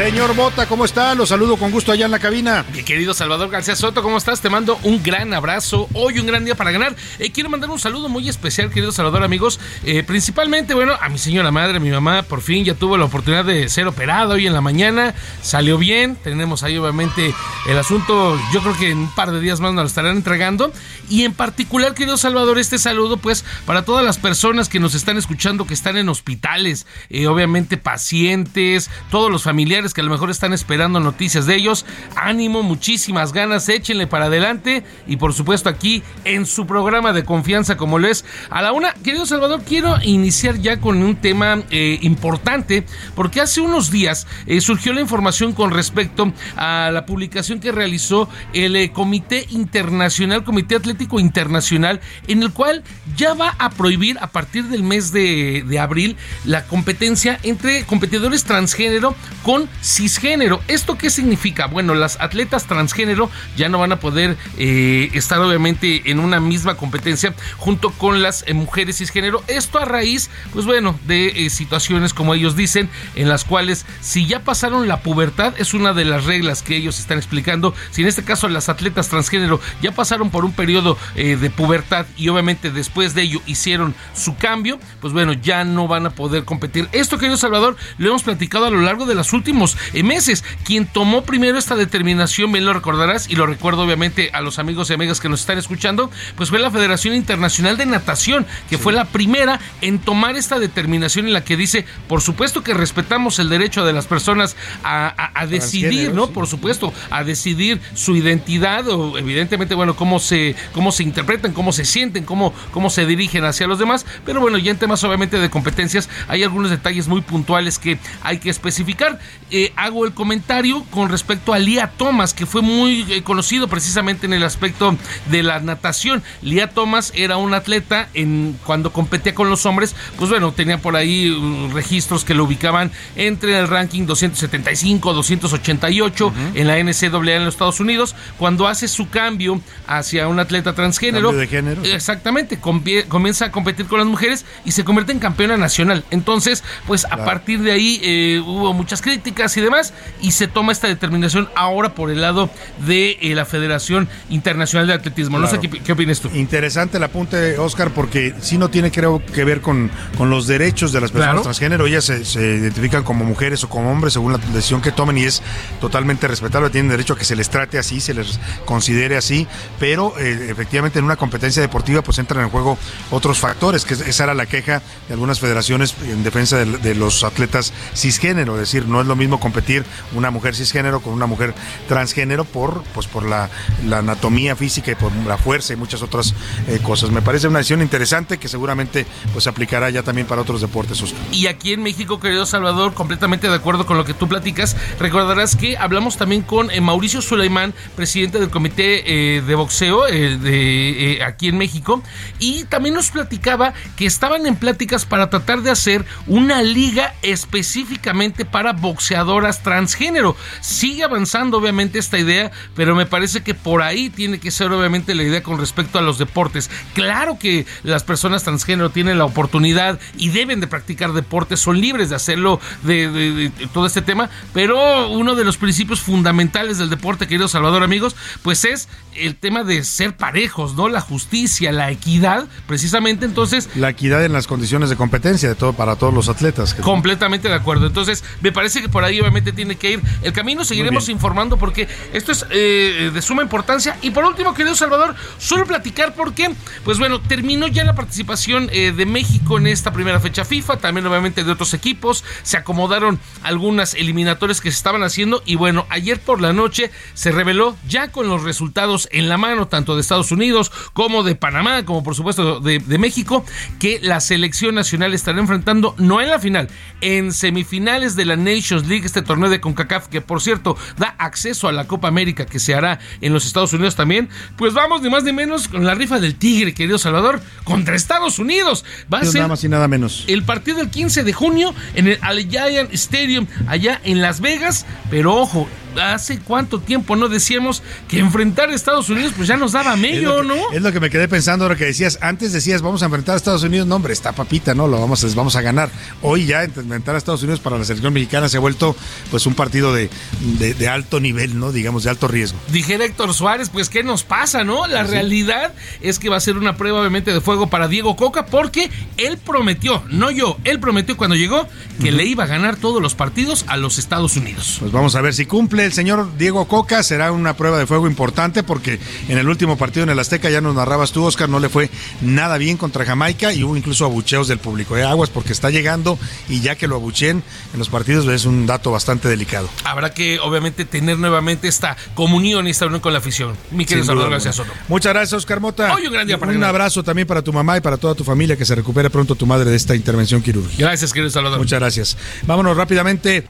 Señor Bota, ¿cómo está? Lo saludo con gusto allá en la cabina. Mi querido Salvador García Soto, ¿cómo estás? Te mando un gran abrazo. Hoy un gran día para ganar. Eh, quiero mandar un saludo muy especial, querido Salvador, amigos. Eh, principalmente, bueno, a mi señora madre, mi mamá, por fin ya tuvo la oportunidad de ser operada hoy en la mañana. Salió bien. Tenemos ahí, obviamente, el asunto. Yo creo que en un par de días más nos lo estarán entregando. Y en particular, querido Salvador, este saludo, pues, para todas las personas que nos están escuchando, que están en hospitales, eh, obviamente, pacientes, todos los familiares que a lo mejor están esperando noticias de ellos. Ánimo, muchísimas ganas, échenle para adelante. Y por supuesto aquí en su programa de confianza como lo es a la una. Querido Salvador, quiero iniciar ya con un tema eh, importante porque hace unos días eh, surgió la información con respecto a la publicación que realizó el eh, Comité Internacional, Comité Atlético Internacional, en el cual ya va a prohibir a partir del mes de, de abril la competencia entre competidores transgénero con cisgénero. ¿Esto qué significa? Bueno, las atletas transgénero ya no van a poder eh, estar obviamente en una misma competencia junto con las eh, mujeres cisgénero. Esto a raíz, pues bueno, de eh, situaciones como ellos dicen, en las cuales si ya pasaron la pubertad, es una de las reglas que ellos están explicando. Si en este caso las atletas transgénero ya pasaron por un periodo de pubertad y obviamente después de ello hicieron su cambio, pues bueno, ya no van a poder competir. Esto, querido Salvador, lo hemos platicado a lo largo de las últimas eh, meses. Quien tomó primero esta determinación, bien lo recordarás, y lo recuerdo obviamente a los amigos y amigas que nos están escuchando, pues fue la Federación Internacional de Natación, que fue la primera en tomar esta determinación en la que dice, por supuesto que respetamos el derecho de las personas a, decidir, ¿no? Por supuesto, a decidir su identidad o evidentemente, bueno, cómo se, cómo se interpretan, cómo se sienten, cómo, cómo se dirigen hacia los demás, pero bueno, ya en temas obviamente de competencias hay algunos detalles muy puntuales que hay que especificar. Eh, hago el comentario con respecto a Lía Thomas, que fue muy eh, conocido precisamente en el aspecto de la natación. Lía Thomas era un atleta en cuando competía con los hombres, pues bueno, tenía por ahí uh, registros que lo ubicaban entre el ranking 275, 288 en la NCAA en los Estados Unidos. Cuando hace su cambio hacia un atleta transgénero, de género. exactamente, comienza a competir con las mujeres y se convierte en campeona nacional. Entonces, pues a partir de ahí eh, hubo muchas críticas y demás, y se toma esta determinación ahora por el lado de eh, la Federación Internacional de Atletismo. No sé qué, qué, opinas tú. Interesante el apunte, Oscar, porque sí no tiene, creo, que ver con, con los derechos de las personas transgénero. Ellas se, se, identifican como mujeres o como hombres según la decisión que tomen y es totalmente respetable. Tienen derecho a que se les trate así, se les considere así, pero eh, efectivamente en una competencia deportiva pues entran en juego otros factores, que esa era la queja de algunas federaciones en defensa de, de los atletas cisgénero, es decir, no es lo mismo competir una mujer cisgénero con una mujer transgénero por, pues, por la, anatomía física y por la fuerza y muchas otras eh, cosas. Me parece una decisión interesante que seguramente pues aplicará ya también para otros deportes. Y aquí en México, querido Salvador, completamente de acuerdo con lo que tú platicas, recordarás que hablamos también con eh, Mauricio Sulaimán, presidente del comité eh, de boxeo de aquí en México, y también nos platicaba que estaban en pláticas para tratar de hacer una liga específicamente para boxeadoras transgénero. Sigue avanzando obviamente esta idea, pero me parece que por ahí tiene que ser obviamente la idea con respecto a los deportes. Claro que las personas transgénero tienen la oportunidad y deben de practicar deportes, son libres de hacerlo de, de, de, de todo este tema, pero uno de los principios fundamentales del deporte, querido Salvador amigos, pues es el tema de ser parejos, ¿no? La justicia, la equidad, precisamente entonces... La equidad en las condiciones de competencia de todo para todos los atletas. Completamente de acuerdo. Entonces, me parece que por ahí obviamente tiene que ir el camino. Seguiremos informando porque esto es eh, de suma importancia. Y por último, querido Salvador, solo platicar porque, pues bueno, terminó ya la participación eh, de México en esta primera fecha FIFA, también obviamente de otros equipos. Se acomodaron algunas eliminatorias que se estaban haciendo y bueno, ayer por la noche se reveló ya con los resultados en la mano, tanto de Estados Unidos como de Panamá, como por supuesto de, de, México, que la selección nacional estará enfrentando, no en la final, en semifinales de la Nations League, este torneo de CONCACAF, que por cierto da acceso a la Copa América que se hará en los Estados Unidos también. Pues vamos, ni más ni menos, con la rifa del Tigre, querido Salvador, contra Estados Unidos. Va a ser nada más y nada menos. el partido el 15 de junio en el Allegiant Stadium, allá en Las Vegas, pero ojo, hace cuánto tiempo no decíamos que enfrentar a Estados Unidos pues ya nos daba medio, es que, ¿no? Es lo que me quedé pensando ahora que decías, antes decías vamos a enfrentar a Estados Unidos, no hombre, está papita, ¿no? Lo vamos, les vamos a ganar. Hoy ya enfrentar a Estados Unidos para la selección mexicana se ha vuelto pues un partido de, de, de alto nivel, ¿no? Digamos, de alto riesgo. Dijera Héctor Suárez, pues ¿qué nos pasa, no? La ¿Sí? realidad es que va a ser una prueba obviamente de fuego para Diego Coca porque él prometió, no yo, él prometió cuando llegó que uh -huh. le iba a ganar todos los partidos a los Estados Unidos. Pues vamos a ver si cumple el señor Diego Coca, será una prueba de fuego importante porque en el último partido en el Azteca ya nos narrabas tú, Oscar, no le fue nada bien contra Jamaica y hubo incluso abucheos del público. ¿eh? Aguas porque está llegando y ya que lo abucheen en los partidos es un dato bastante delicado. Habrá que obviamente tener nuevamente esta comunión y esta unión con la afición. Mi querido Salvador García Soto. Muchas gracias, Oscar Mota. Hoy un gran día para Un ganar. abrazo también para tu mamá y para toda tu familia, que se recupere pronto tu madre de esta intervención quirúrgica. Gracias, querido Salvador. Muchas gracias. Vámonos rápidamente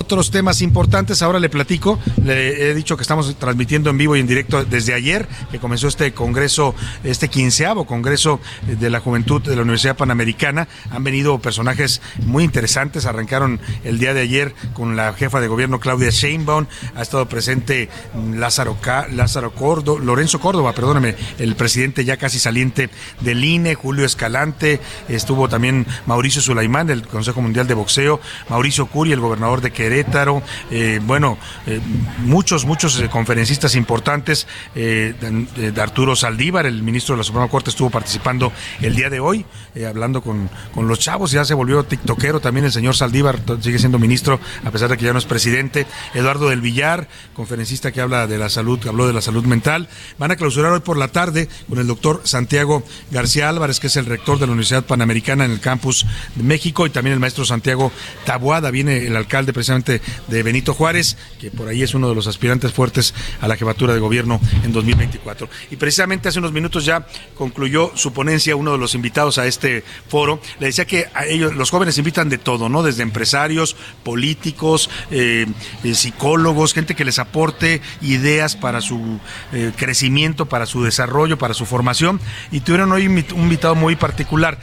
otros temas importantes. Ahora le platico, le he dicho que estamos transmitiendo en vivo y en directo desde ayer, que comenzó este congreso, este quinceavo congreso de la juventud de la Universidad Panamericana. Han venido personajes muy interesantes. Arrancaron el día de ayer con la jefa de gobierno Claudia Sheinbaum. Ha estado presente Lázaro, K, Lázaro Córdoba, Lorenzo Córdoba, perdóname, el presidente ya casi saliente del INE, Julio Escalante. Estuvo también Mauricio Sulaimán del Consejo Mundial de Boxeo, Mauricio Curi, el gobernador de Querétaro. Querétaro, eh, bueno, eh, muchos, muchos eh, conferencistas importantes, de, Arturo Saldívar, el ministro de la Suprema Corte, estuvo participando el día de hoy, hablando con, con, los chavos, ya se volvió tiktokero también el señor Saldívar, sigue siendo ministro, a pesar de que ya no es presidente, Eduardo del Villar, conferencista que habla de la salud, habló de la salud mental, van a clausurar hoy por la tarde con el doctor Santiago García Álvarez, que es el rector de la Universidad Panamericana en el campus de México, y también el maestro Santiago Tabuada, viene el alcalde precisamente de Benito Juárez, que por ahí es uno de los aspirantes fuertes a la jefatura de gobierno en 2024. Y precisamente hace unos minutos ya concluyó su ponencia uno de los invitados a este foro. Le decía que ellos, los jóvenes invitan de todo, ¿no? Desde empresarios, políticos, eh, eh, psicólogos, gente que les aporte ideas para su eh, crecimiento, para su desarrollo, para su formación. Y tuvieron hoy un invitado muy particular.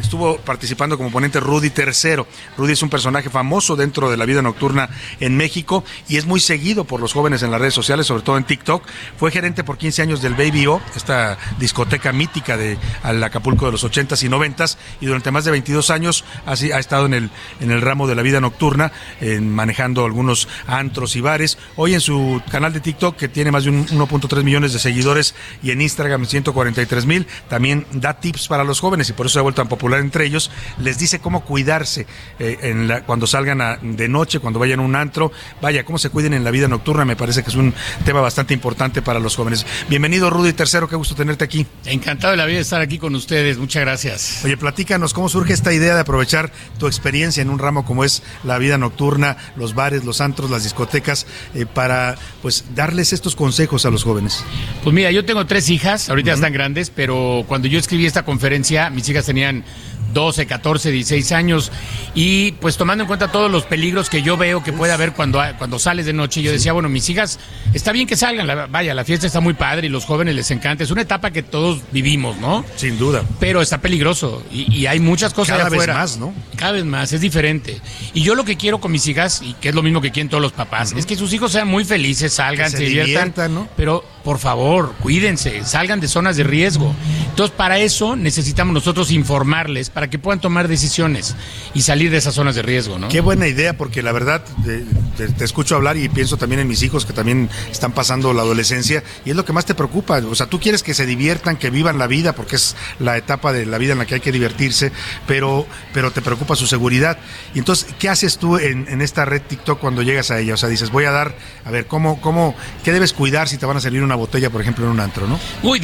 estuvo participando como ponente Rudy III. Rudy es un personaje famoso dentro de la vida nocturna en México y es muy seguido por los jóvenes en las redes sociales, sobre todo en TikTok. Fue gerente por 15 años del Baby O, esta discoteca mítica de al Acapulco de los 80s y 90s y durante más de 22 años ha, estado en el, ramo de la vida nocturna, manejando algunos antros y bares. Hoy en su canal de TikTok, que tiene más de 1.3 millones de seguidores, y en Instagram 143 mil, también da tips para los jóvenes y por eso se ha vuelto tan popular entre ellos. Les dice cómo cuidarse eh, cuando salgan a, de noche, cuando vayan a un antro. Vaya, cómo se cuiden en la vida nocturna, me parece que es un tema bastante importante para los jóvenes. Bienvenido, Rudy Tercero, qué gusto tenerte aquí. Encantado de la vida de estar aquí con ustedes, muchas gracias. Oye, platícanos, ¿cómo surge esta idea de aprovechar tu experiencia en un ramo como es la vida nocturna, los bares, los antros, las discotecas, eh, para pues darles estos consejos a los jóvenes? Pues mira, yo tengo tres hijas, ahorita ya están grandes, pero cuando yo escribí esta conferencia, mis hijas tenían 12, 14, 16 años. Y pues tomando en cuenta todos los peligros que yo veo que puede haber cuando, cuando sales de noche, yo decía, bueno, mis hijas, está bien que salgan, la- vaya, la fiesta está muy padre y los jóvenes les encanta. Es una etapa que todos vivimos, ¿no? Sin duda. Pero está peligroso y, y hay muchas cosas Cada allá vez afuera. más, ¿no? Cada vez más, es diferente. Y yo lo que quiero con mis hijas, y que es lo mismo que quieren todos los papás, es que sus hijos sean muy felices, salgan, se, se diviertan, ¿no? pero por favor, cuídense, salgan de zonas de riesgo. Entonces, para eso necesitamos nosotros informarles para que puedan tomar decisiones y salir de esas zonas de riesgo, ¿no? Qué buena idea, porque la verdad te, te- te escucho hablar y pienso también en mis hijos que también están pasando la adolescencia y es lo que más te preocupa. O sea, tú quieres que se diviertan, que vivan la vida, porque es la etapa de la vida en la que hay que divertirse, pero, pero te preocupa su seguridad. Y entonces, ¿qué haces tú en, en esta red TikTok cuando llegas a ella? O sea, dices, voy a dar, a ver, ¿cómo, cómo, qué debes cuidar si te van a servir una botella, por ejemplo, en un antro, ¿no? Uy,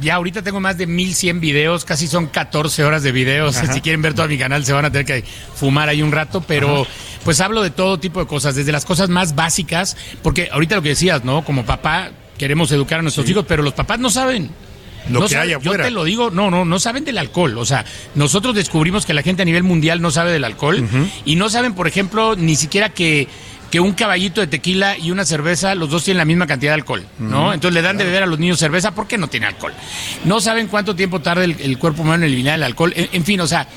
ya ahorita tengo más de 1100 videos, casi son 14 horas de videos. Ajá. Si quieren ver todo mi canal se van a tener que fumar ahí un rato, pero pues hablo de todo tipo de cosas, desde las cosas más básicas, porque ahorita lo que decías, ¿no? Como papá queremos educar a nuestros hijos, pero los papás no saben. Lo No que saben, hay afuera. Yo te lo digo, no, no, no saben del alcohol. O sea, nosotros descubrimos que la gente a nivel mundial no sabe del alcohol y no saben, por ejemplo, ni siquiera que, que un caballito de tequila y una cerveza, los dos tienen la misma cantidad de alcohol, ¿no? Entonces le dan de beber a los niños cerveza porque no tiene alcohol. No saben cuánto tiempo tarda el, el cuerpo humano en eliminar el alcohol. En, en fin, o sea,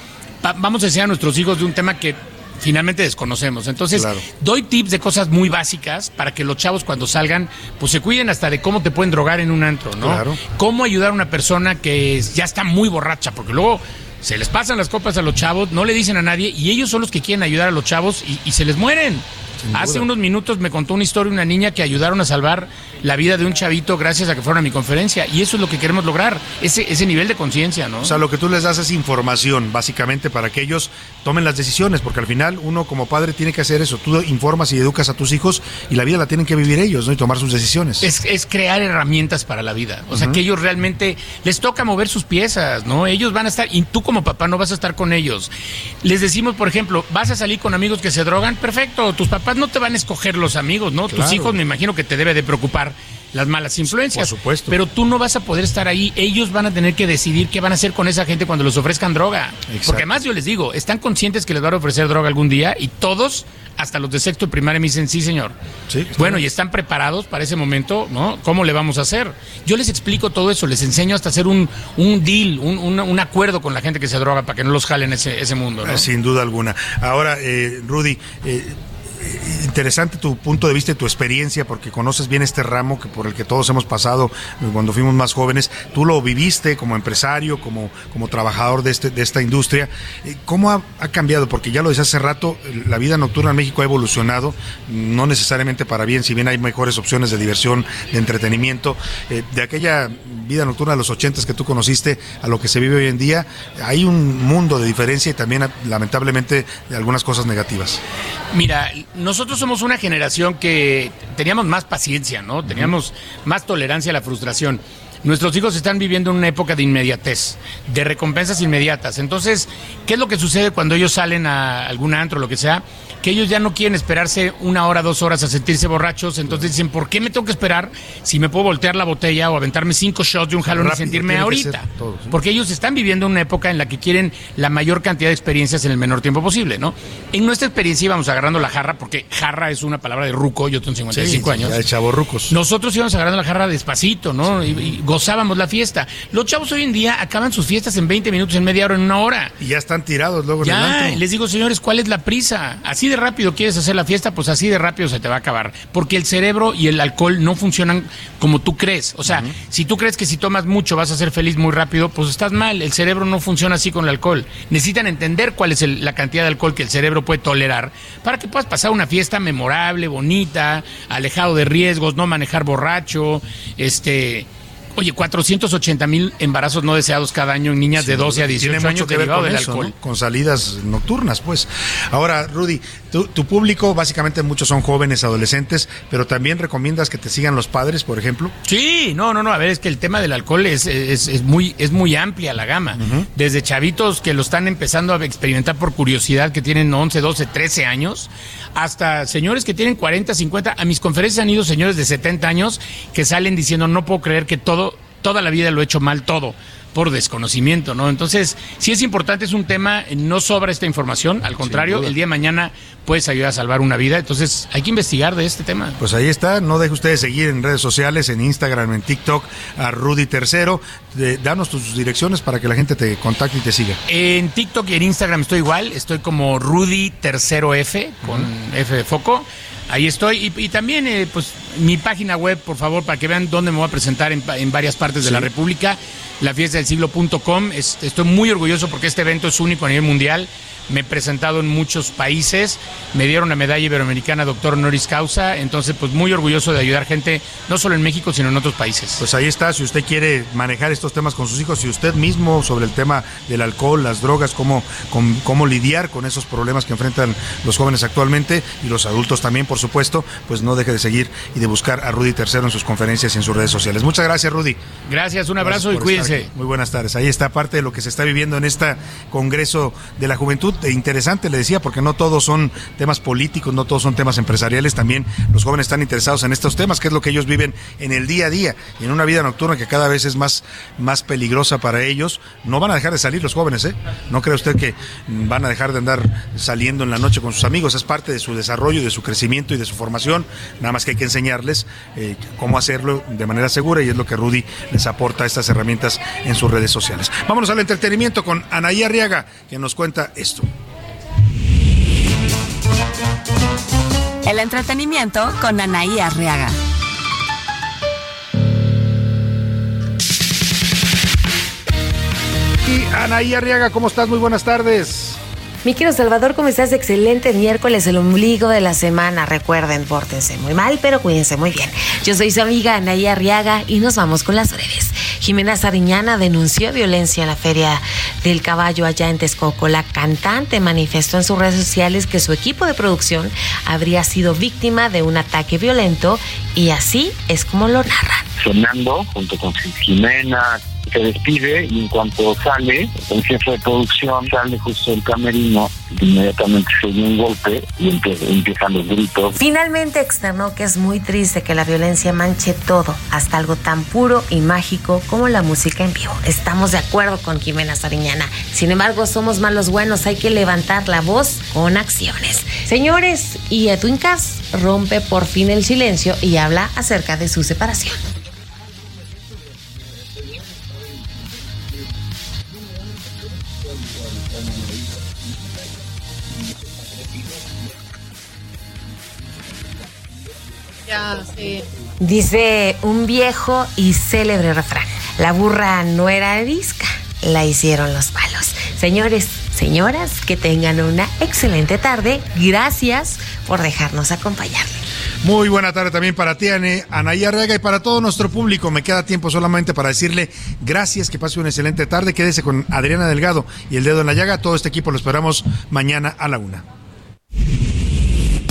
va- vamos a enseñar a nuestros hijos de un tema que finalmente desconocemos. Entonces, Claro. doy tips de cosas muy básicas para que los chavos cuando salgan, pues se cuiden hasta de cómo te pueden drogar en un antro, ¿no? Claro. Cómo ayudar a una persona que ya está muy borracha, porque luego se les pasan las copas a los chavos, no le dicen a nadie y ellos son los que quieren ayudar a los chavos y, y se les mueren. Hace unos minutos me contó una historia una niña que ayudaron a salvar la vida de un chavito gracias a que fueron a mi conferencia y eso es lo que queremos lograr, ese, ese nivel de conciencia, ¿no? O sea, lo que tú les das es información, básicamente, para que ellos tomen las decisiones, porque al final uno como padre tiene que hacer eso. Tú informas y educas a tus hijos y la vida la tienen que vivir ellos, ¿no? Y tomar sus decisiones. Es, es crear herramientas para la vida. O sea, que ellos realmente les toca mover sus piezas, ¿no? Ellos van a estar, y tú como papá no vas a estar con ellos. Les decimos, por ejemplo, vas a salir con amigos que se drogan, perfecto. Tus papás no te van a escoger los amigos, ¿no? Tus hijos me imagino que te debe de preocupar las malas influencias. Por supuesto. Pero tú no vas a poder estar ahí. Ellos van a tener que decidir qué van a hacer con esa gente cuando les ofrezcan droga. Porque además yo les digo, están conscientes que les van a ofrecer droga algún día y todos, hasta los de sexto de primaria, me dicen, sí, señor. Bueno, y están preparados para ese momento, ¿no? ¿Cómo le vamos a hacer? Yo les explico todo eso, les enseño hasta hacer un, un deal, un, un- un acuerdo con la gente que se droga para que no los jalen ese, ese mundo, ¿no? Eh, Sin duda alguna. Ahora, eh, Rudy, eh, interesante tu punto de vista y tu experiencia, porque conoces bien este ramo que por el que todos hemos pasado cuando fuimos más jóvenes. Tú lo viviste como empresario, como, como trabajador de, este, de esta industria. Eh, ¿Cómo ha, cambiado? Porque ya lo decía hace rato, la vida nocturna en México ha evolucionado, no necesariamente para bien, si bien hay mejores opciones de diversión, de entretenimiento. Eh, de aquella vida nocturna de los ochentas que tú conociste a lo que se vive hoy en día, hay un mundo de diferencia y también lamentablemente de algunas cosas negativas. Mira, nosotros somos una generación que teníamos más paciencia, ¿no? Teníamos más tolerancia a la frustración. Nuestros hijos están viviendo en una época de inmediatez, de recompensas inmediatas. Entonces, ¿qué es lo que sucede cuando ellos salen a algún antro o lo que sea? Que ellos ya no quieren esperarse una hora, dos horas a sentirse borrachos. Entonces dicen, ¿por qué me tengo que esperar si me puedo voltear la botella o aventarme cinco shots de un jalón y Rápido, sentirme tiene que ahorita? todo, sí. Porque ellos están viviendo una época en la que quieren la mayor cantidad de experiencias en el menor tiempo posible, ¿no? En nuestra experiencia íbamos agarrando la jarra, porque jarra es una palabra de ruco, yo tengo 55 Sí, años. ya de chavorrucos. Nosotros íbamos agarrando la jarra despacito, ¿no? Y, y gozábamos la fiesta. Los chavos hoy en día acaban sus fiestas en 20 minutos, en media hora, en una hora. Y ya están tirados luego en el Ya, les digo, señores, ¿cuál es la prisa? Así de rápido quieres hacer la fiesta, pues así de rápido se te va a acabar. Porque el cerebro y el alcohol no funcionan como tú crees. O sea, si tú crees que si tomas mucho vas a ser feliz muy rápido, pues estás mal. El cerebro no funciona así con el alcohol. Necesitan entender cuál es el- la cantidad de alcohol que el cerebro puede tolerar para que puedas pasar una fiesta memorable, bonita, alejado de riesgos, no manejar borracho, este... Oye, 480 mil embarazos no deseados cada año en niñas de 12 a 18 Tiene años que ver con del eso, alcohol. ¿no? con salidas nocturnas, pues. Ahora, Rudy, tu, tu público, básicamente muchos son jóvenes, adolescentes, pero también recomiendas que te sigan los padres, por ejemplo. Sí, no, no, no. A ver, es que el tema del alcohol es, es, es muy, es muy amplia la gama. Desde chavitos que lo están empezando a experimentar por curiosidad, que tienen 11, 12, 13 años, hasta señores que tienen 40, 50. A mis conferencias han ido señores de 70 años que salen diciendo, no puedo creer que todo, toda la vida lo he hecho mal, todo por desconocimiento, ¿no? Entonces, sí es importante, es un tema, no sobra esta información, al contrario, el día de mañana puedes ayudar a salvar una vida, entonces hay que investigar de este tema. Pues ahí está, no deje usted de seguir en redes sociales, en Instagram, en TikTok, a Rudy Tercero. De- danos tus direcciones para que la gente te contacte y te siga. En TikTok y en Instagram estoy igual, estoy como Rudy Tercero F, con F de foco. Ahí estoy. Y, y también, eh, pues, mi página web, por favor, para que vean dónde me voy a presentar en, en varias partes de la República, la fiesta del siglo.com. Es- estoy muy orgulloso porque este evento es único a nivel mundial. Me he presentado en muchos países, me dieron la medalla iberoamericana doctor honoris causa, entonces pues muy orgulloso de ayudar gente, no solo en México, sino en otros países. Pues ahí está, si usted quiere manejar estos temas con sus hijos, si usted mismo sobre el tema del alcohol, las drogas, cómo, con- cómo lidiar con esos problemas que enfrentan los jóvenes actualmente y los adultos también, por supuesto, pues no deje de seguir y de buscar a Rudy Tercero en sus conferencias y en sus redes sociales. Muchas gracias, Rudy. Gracias, un abrazo Gracias y cuídense. Muy buenas tardes. Ahí está parte de lo que se está viviendo en este Congreso de la Juventud. E interesante, le decía, porque no todos son temas políticos, no todos son temas empresariales. También los jóvenes están interesados en estos temas, que es lo que ellos viven en el día a día en una vida nocturna que cada vez es más, más peligrosa para ellos. No van a dejar de salir los jóvenes, ¿eh? No cree usted que van a dejar de andar saliendo en la noche con sus amigos. Es parte de su desarrollo, de su crecimiento y de su formación. Nada más que hay que enseñarles eh, cómo hacerlo de manera segura y es lo que Rudy les aporta estas herramientas en sus redes sociales. Vámonos al entretenimiento con Anaí Arriaga, que nos cuenta esto. El entretenimiento con Anaí Arriaga. Y Anaí Arriaga, ¿cómo estás? Muy buenas tardes. Mi querido Salvador, ¿cómo estás? Excelente miércoles, el ombligo de la semana. Recuerden, pórtense muy mal, pero cuídense muy bien. Yo soy su amiga Anaya Arriaga y nos vamos con las breves. Jimena Sariñana denunció violencia en la Feria del Caballo allá en Texcoco. La cantante manifestó en sus redes sociales que su equipo de producción habría sido víctima de un ataque violento y así es como lo narran. Fernando, junto con Jimena, se despide y en cuanto sale, el jefe de producción sale justo del camerino, inmediatamente se dio un golpe y empie- empiezan los gritos. Finalmente externó que es muy triste que la violencia manche todo, hasta algo tan puro y mágico como la música en vivo. Estamos de acuerdo con Jimena Sariñana. Sin embargo, somos malos buenos, hay que levantar la voz con acciones. Señores, y Edwin Cass rompe por fin el silencio y habla acerca de su separación. Sí. Dice un viejo y célebre refrán. La burra no era arisca, la hicieron los palos. Señores, señoras, que tengan una excelente tarde. Gracias por dejarnos acompañarle. Muy buena tarde también para ti, Ane- Anaí Arriaga, y para todo nuestro público. Me queda tiempo solamente para decirle gracias, que pase una excelente tarde. Quédese con Adriana Delgado y el dedo en la llaga. Todo este equipo lo esperamos mañana a la una.